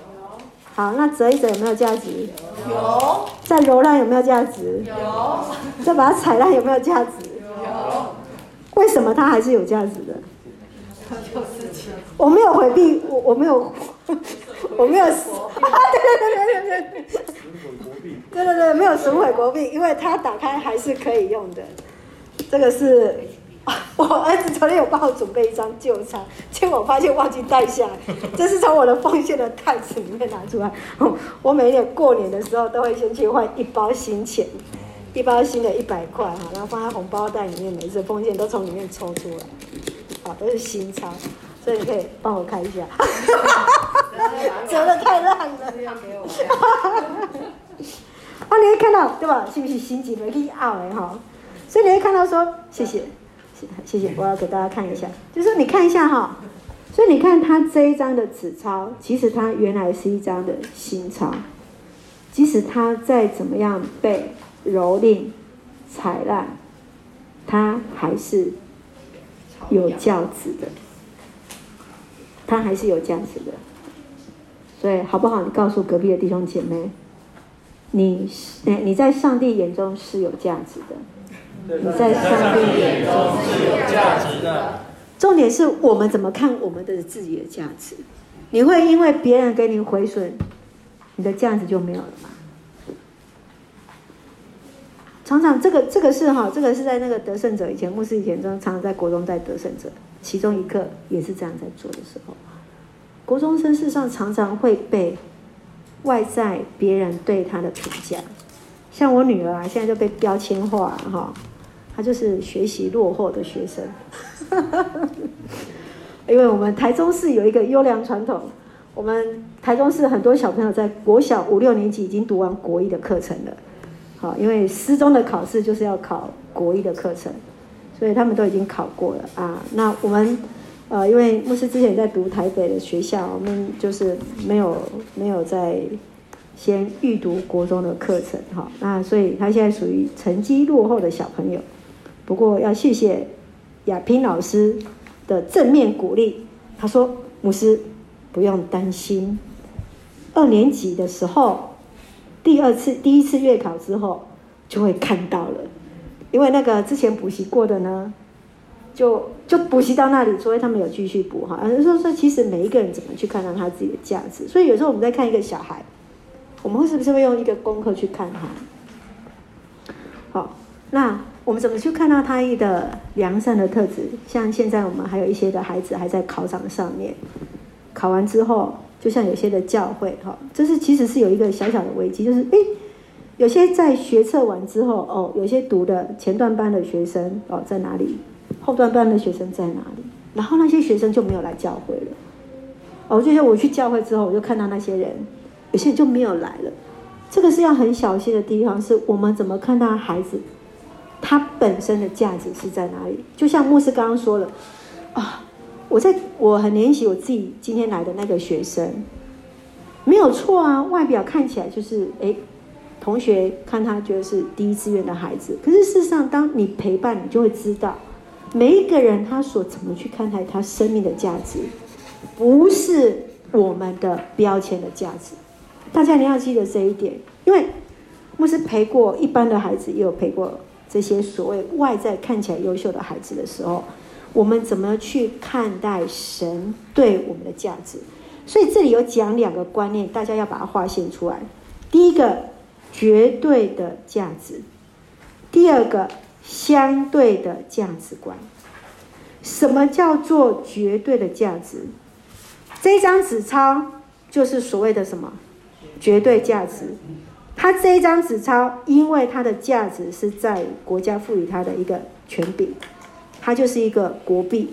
好，那折一折有没有价值？有。再揉烂有没有价值？有。再把它踩烂有没有价值？有。为什么它还是有价值的？我没有回避，我我没有，我没有，啊，对对对对对对，对对对，没有损毁国币，因为它打开还是可以用的。这个是 我儿子昨天有帮我准备一张旧钞，结果我发现忘记带下来，这是从我的奉献的袋子里面拿出来。我每年过年的时候都会先去换一包新钱。一包新的一百块哈，然后放在红包袋里面，每次奉献都从里面抽出来，好，都是新钞，所以你可以帮我看一下，折的太烂了，啊，你会看到对吧？是不是新几没必要哎哈？所以你会看到说，谢谢，谢谢，我要给大家看一下，就是你看一下哈，所以你看它这一张的纸钞，其实它原来是一张的新钞，即使它再怎么样被。蹂躏、踩烂，它还是有价值的，它还是有价值的。所以好不好？你告诉隔壁的弟兄姐妹，你你在上帝眼中是有价值的，你在上帝眼中是有价值的。重点是我们怎么看我们的自己的价值？你会因为别人给你毁损，你的价值就没有了吗？常常这个这个是哈，这个是在那个得胜者以前牧师以前中常常在国中带得胜者，其中一课也是这样在做的时候，国中生事实上常常会被外在别人对他的评价，像我女儿啊，现在就被标签化哈，她就是学习落后的学生，因为我们台中市有一个优良传统，我们台中市很多小朋友在国小五六年级已经读完国一的课程了。好，因为私中的考试就是要考国一的课程，所以他们都已经考过了啊。那我们呃，因为牧师之前在读台北的学校，我们就是没有没有在先预读国中的课程哈。那所以他现在属于成绩落后的小朋友。不过要谢谢亚萍老师的正面鼓励，他说牧师不用担心，二年级的时候第二次第一次月考之后就会看到了。因为那个之前补习过的呢，就就补习到那里，所以他们有继续补哈。而是说说，其实每一个人怎么去看到他自己的价值？所以有时候我们在看一个小孩，我们会是不是会用一个功课去看他？好，那我们怎么去看到他一的良善的特质？像现在我们还有一些的孩子还在考场上面，考完之后，就像有些的教会哈，这是其实是有一个小小的危机，就是诶。有些在学测完之后，哦，有些读的前段班的学生，哦，在哪里？后段班的学生在哪里？然后那些学生就没有来教会了。哦，就像我去教会之后，我就看到那些人，有些人就没有来了。这个是要很小心的地方，是我们怎么看到孩子，他本身的价值是在哪里？就像牧师刚刚说了，啊，我在我很怜惜我自己今天来的那个学生，没有错啊，外表看起来就是哎。同学看他觉得是第一志愿的孩子，可是事实上，当你陪伴，你就会知道，每一个人他所怎么去看待他生命的价值，不是我们的标签的价值。大家你要记得这一点，因为牧师陪过一般的孩子，也有陪过这些所谓外在看起来优秀的孩子的时候，我们怎么去看待神对我们的价值？所以这里有讲两个观念，大家要把它划线出来。第一个。绝对的价值，第二个相对的价值观。什么叫做绝对的价值？这张纸钞就是所谓的什么？绝对价值。它这一张纸钞，因为它的价值是在国家赋予它的一个权柄，它就是一个国币，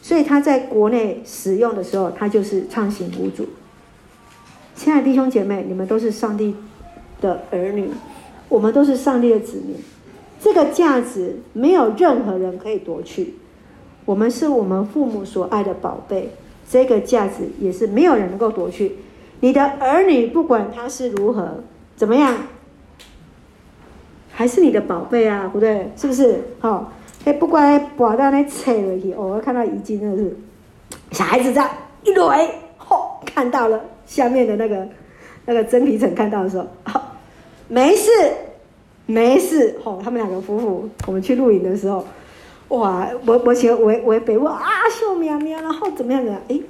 所以它在国内使用的时候，它就是畅行无阻。亲爱的弟兄姐妹，你们都是上帝的儿女，我们都是上帝的子民，这个价值没有任何人可以夺去。我们是我们父母所爱的宝贝，这个价值也是没有人能够夺去。你的儿女不管他是如何怎么样，还是你的宝贝啊，不对？是不是？好、哎，不管把到那扯了去，我看到已经真的是小孩子这样一垒，吼、哦，看到了下面的那个那个真皮层，看到的时候，哦。没事，没事。吼、哦，他们两个夫妇，我们去露营的时候，哇，我我请我我北我啊，秀苗苗，然后怎么样的？哎，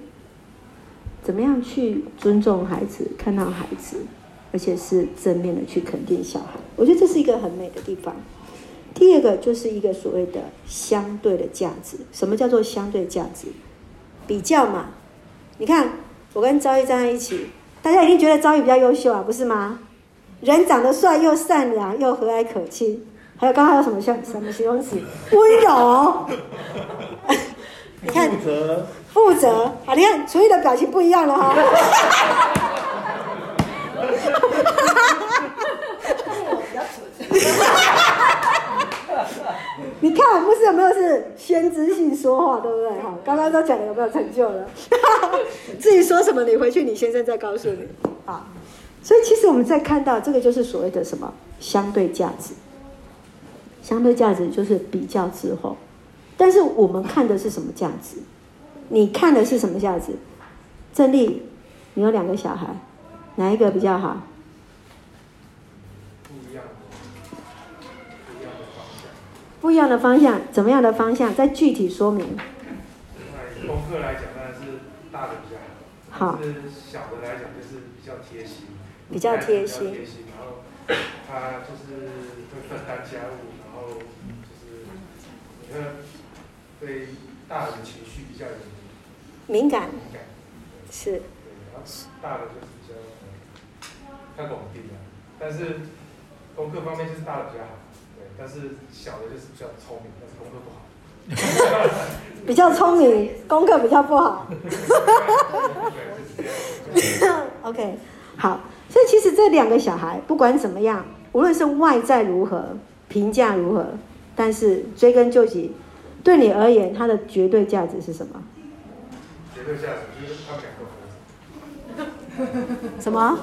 怎么样去尊重孩子，看到孩子，而且是正面的去肯定小孩。我觉得这是一个很美的地方。第二个就是一个所谓的相对的价值。什么叫做相对价值？比较嘛。你看，我跟昭义站在一起，大家一定觉得昭义比较优秀啊，不是吗？人长得帅，又善良，又和蔼可亲，还有刚刚还有什么像什么形容词？温柔。你看，负责，负责。好，你看楚玉的表情不一样了哈。你看我们是有没有是先知性说话，对不对？哈，刚刚都讲的有没有成就了？至于说什么，你回去你先生再告诉你。啊。所以，其实我们在看到这个，就是所谓的什么相对价值。相对价值就是比较之后，但是我们看的是什么价值？你看的是什么价值？郑丽，你有两个小孩，哪一个比较好？不一样的方向。怎么样的方向？再具体说明。功课来讲，当然是大的比较好。好。是小的来讲，就是比较贴心。比较贴心，然后他就是会分担家务，然后就是你看对大人的情绪比较敏感，敏感，是，对，然后大的就是比较太稳定了，但是功课方面就是大的比较好，对，但是小的就是比较聪明，但是功课不好，比较聪明，功课比较不好，OK，好。所以其实这两个小孩不管怎么样，无论是外在如何，评价如何，但是追根究底，对你而言，它的绝对价值是什么？绝对价值就是他们两个儿子。什么？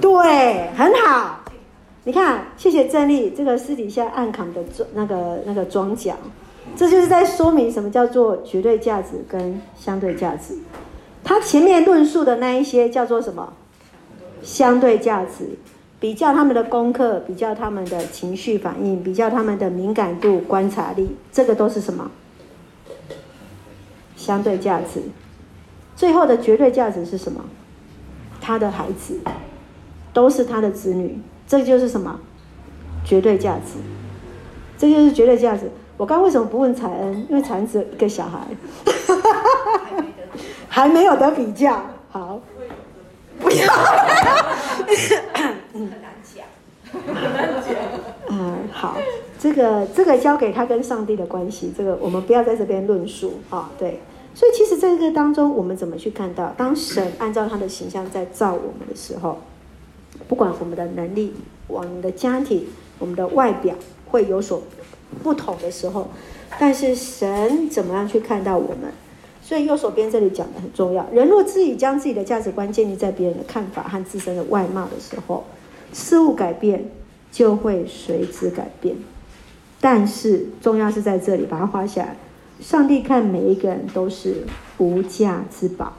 对，很好。你看，谢谢郑丽这个私底下暗扛的装那个那个装甲，这就是在说明什么叫做绝对价值跟相对价值。他前面论述的那一些叫做什么？相对价值，比较他们的功课，比较他们的情绪反应，比较他们的敏感度、观察力，这个都是什么？相对价值。最后的绝对价值是什么？他的孩子都是他的子女，这就是什么？绝对价值。这就是绝对价值。我刚刚为什么不问彩恩？因为彩恩只有一个小孩，还没有得比较。好，不要。很难讲，很难讲。嗯，好，这个这个交给他跟上帝的关系，这个我们不要在这边论述啊。对。所以，其实在这个当中，我们怎么去看到，当神按照他的形象在造我们的时候，不管我们的能力、我们的家庭、我们的外表会有所不同的时候，但是神怎么样去看到我们？所以右手边这里讲的很重要。人若自己将自己的价值观建立在别人的看法和自身的外貌的时候，事物改变就会随之改变。但是重要是在这里，把它画下来。上帝看每一个人都是无价之宝。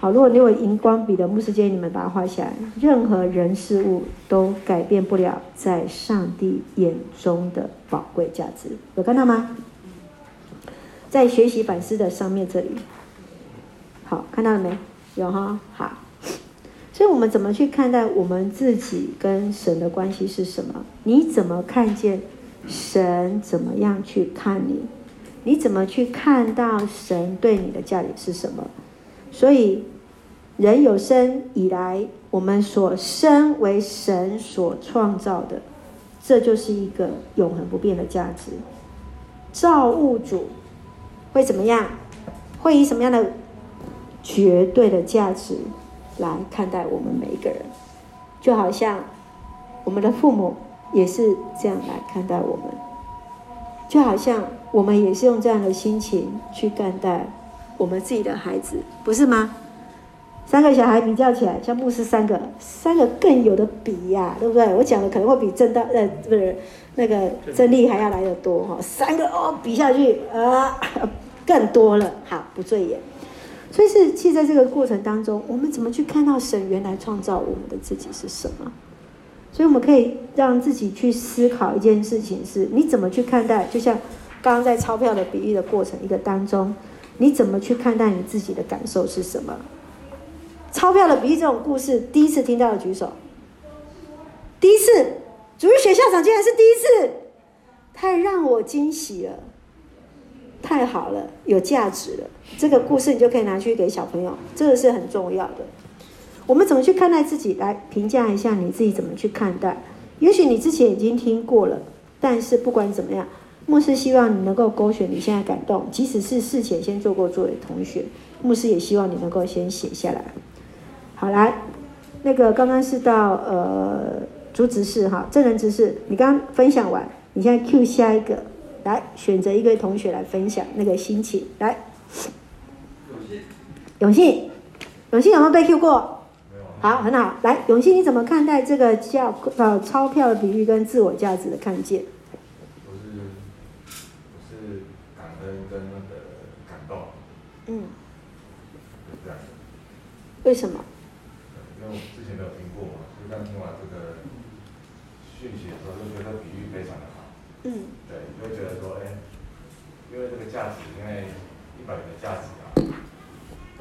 好，如果你有荧光笔的牧师建议你们把它画下来。任何人事物都改变不了在上帝眼中的宝贵价值。有看到吗？在学习反思的上面这里，好，看到了没有？哈，好。所以我们怎么去看待我们自己跟神的关系是什么？你怎么看见神？怎么样去看你？你怎么去看到神对你的价值是什么？所以，人有生以来，我们所生为神所创造的，这就是一个永恒不变的价值。造物主会怎么样？会以什么样的绝对的价值来看待我们每一个人？就好像我们的父母也是这样来看待我们，就好像。我们也是用这样的心情去看待我们自己的孩子，不是吗？三个小孩比较起来，像牧师三个，三个更有的比呀、对不对？我讲的可能会比真的呃不是那个真理还要来得多哈，三个哦比下去啊更多了，好不醉眼。所以是，其实在这个过程当中，我们怎么去看到神原来创造我们的自己是什么？所以我们可以让自己去思考一件事情是：你怎么去看待？就像。刚刚在钞票的比喻的过程一个当中，你怎么去看待你自己的感受是什么？钞票的比喻这种故事，第一次听到的举手。第一次，主日学校长竟然是第一次，太让我惊喜了，太好了，有价值了。这个故事你就可以拿去给小朋友，这个是很重要的。我们怎么去看待自己？来评价一下你自己怎么去看待？也许你之前已经听过了，但是不管怎么样。牧师希望你能够勾选你现在感动，即使是事前先做过作业的同学，牧师也希望你能够先写下来。好，来，那个刚刚是到呃主指示哈，正人指示，你刚刚分享完，你现在 Q 下一个，来选择一个同学来分享那个心情，来。永信，永信有没有被 Q 过？好，很好，来，永信你怎么看待这个叫呃钞票的比喻跟自我价值的看见？嗯，是这样的。为什么？因为我之前没有听过嘛，所以刚听完这个讯息的时候，就觉得比喻非常的好。嗯。对，就会觉得说，哎，因为这个价值，因为一百元的价值啊，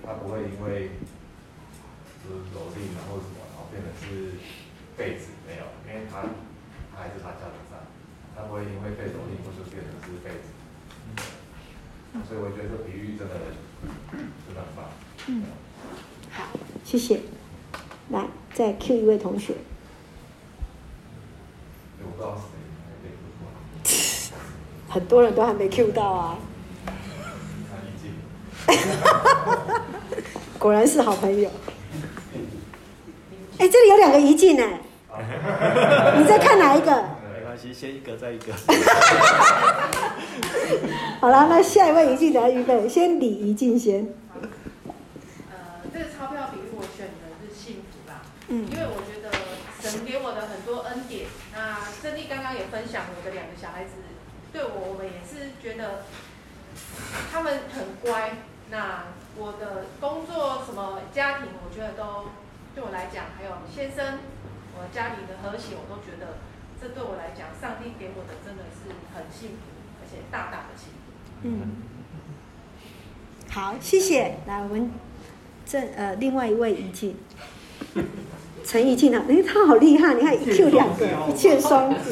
它不会因为就是蹂躏然后什么，然后变成是废纸，没有，因为它它还是它价值在，它不会因为被蹂躏或是变成是废纸。所以我觉得这比喻真的。嗯，好，谢谢。来，再 Q 一位同学。很多人都还没 Q 到啊。果然是好朋友。哎，这里有两个一进哎。你在看哪一个？系，先一个再一个。好了，那下一位宜静来预备，先礼仪进先。呃，这个钞票比喻我选的是幸福啦，嗯，因为我觉得神给我的很多恩典，那胜利刚刚也分享我的两个小孩子，对我我们也是觉得他们很乖。那我的工作什么家庭，我觉得都对我来讲，还有先生，我家里的和谐，我都觉得这对我来讲，上帝给我的真的是很幸福，而且大大的幸福。嗯，好，谢谢。来，我们这呃另外一位宜静，陈怡静啊，哎，他好厉害，你看一 Q 两个，一箭双雕。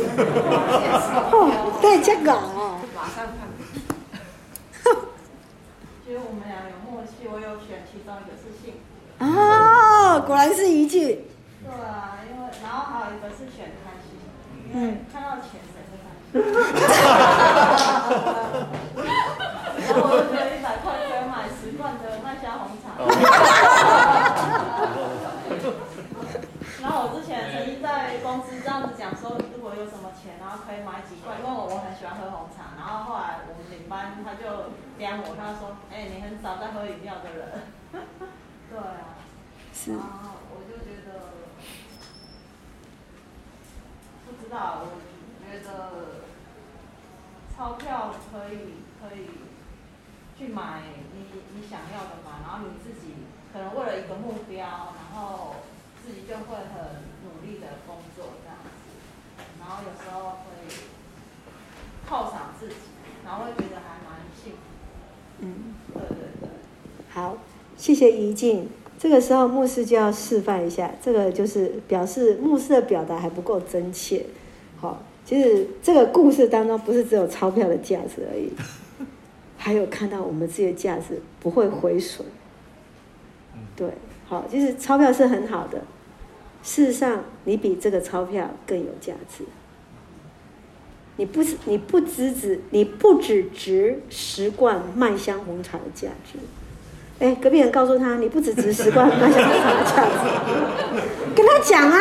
哦，对，这个哦。马上看。觉得我们俩有默契，我有选其中一个是幸福。哦，果然是一句。对啊，因为然后还有一个是选开心，因为看到钱谁会开心？然后我就觉得一百块可以买十罐的麦香红茶。然后我之前曾经在公司这样子讲说，如果有什么钱，然后可以买几罐，因为我我很喜欢喝红茶。然后后来我们领班他就刁我，他说：“哎、欸，你很少在喝饮料的人。”对啊。是。然后我就觉得，不知道，我觉得钞票可以可以去买你你想要的嘛，然后你自己可能为了一个目标，然后。自己就会很努力的工作这样子，然后有时候会犒赏自己，然后会觉得还蛮幸福。嗯，对对对。好，谢谢怡静。这个时候牧师就要示范一下，这个就是表示牧师的表达还不够真切。好，其实这个故事当中不是只有钞票的价值而已，还有看到我们自己的价值不会毁损。对，好，其实钞票是很好的。事实上，你比这个钞票更有价值。你不是，你不只值，你不只值十罐麦香红茶的价值。哎，隔壁人告诉他，你不只值十块卖香红茶的价值。跟他讲啊，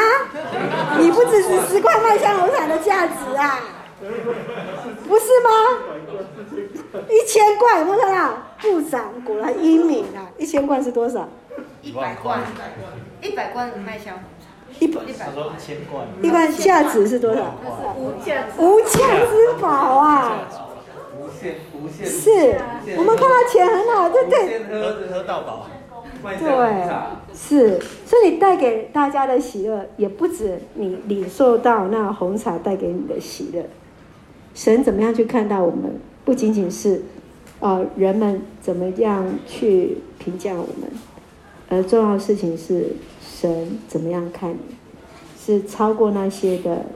你不只值十块卖香红茶的价值啊，不是吗？一千块有没有看到？部长果然英明啊！一千罐是多少？一百罐，一百罐卖香红茶。一百，一百多一千罐，一般价值是多少？无价无价之宝啊！无限无限是，我们看到钱很好，对对。喝喝到饱。对，是，所以你带给大家的喜乐，也不止你领受到那红茶带给你的喜乐。神怎么样去看待我们？不仅仅是，呃，人们怎么样去评价我们，而重要的事情是。神怎么样看你，是超过那些的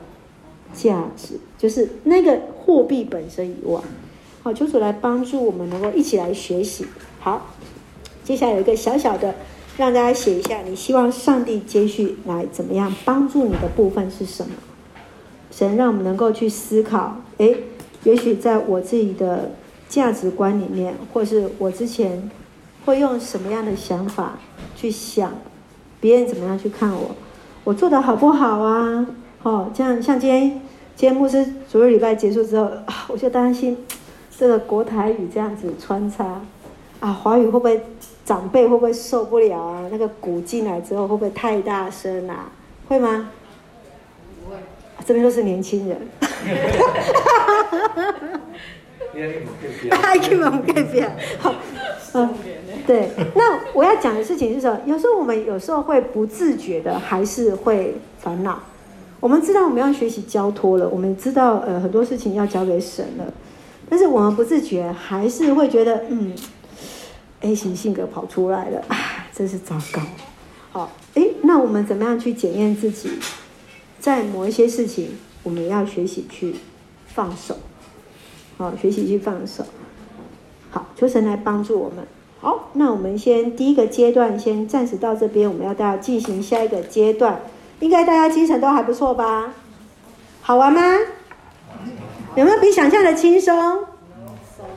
价值，就是那个货币本身以外。好，求主来帮助我们，能够一起来学习。好，接下来有一个小小的，让大家写一下，你希望上帝接续来怎么样帮助你的部分是什么？神让我们能够去思考，诶，也许在我自己的价值观里面，或是我之前会用什么样的想法去想。别人怎么样去看我？我做的好不好啊？哦，这样像今天，今天牧师昨日礼拜结束之后啊，我就担心这个国台语这样子穿插啊，华语会不会长辈会不会受不了啊？那个鼓进来之后会不会太大声啊？会吗？不会。这边都是年轻人。哈哈哈好。嗯，对。那我要讲的事情是什么？有时候我们有时候会不自觉的，还是会烦恼。我们知道我们要学习交托了，我们知道呃很多事情要交给神了，但是我们不自觉还是会觉得，嗯，A 型性格跑出来了，啊，真是糟糕。好，哎，那我们怎么样去检验自己？在某一些事情，我们要学习去放手。好，学习去放手。好，求神来帮助我们。好，那我们先第一个阶段先暂时到这边，我们要大家进行下一个阶段。应该大家精神都还不错吧？好玩吗？有没有比想象的轻松？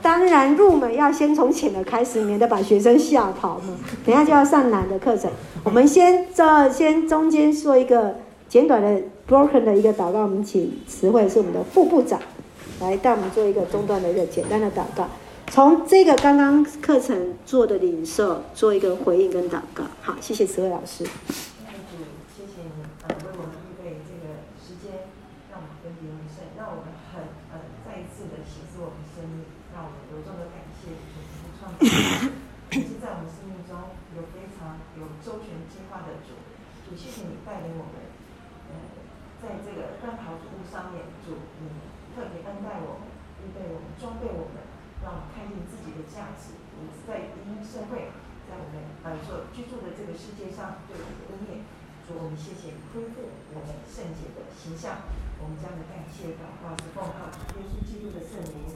当然，入门要先从浅的开始，免得把学生吓跑嘛。等下就要上难的课程。我们先这先中间说一个简短的 broken 的一个祷告，我们请慈惠是我们的副部长来带我们做一个中断的一个简单的祷告，从这个刚刚课程做的领受做一个回应跟祷告。好，谢谢慈惠老师。其实在我们生命中有非常有周全计划的主，主谢谢你带领我们，呃，在这个奔跑主路上面，主你特别恩待我们，预备我们，装备我们，让我们看见自己的价值。你在因社会，在我们呃所居住的这个世界上对我们的恩典，主我们谢谢你恢复我们圣洁的形象，我们将的感谢祷告是奉靠耶稣基督的圣名。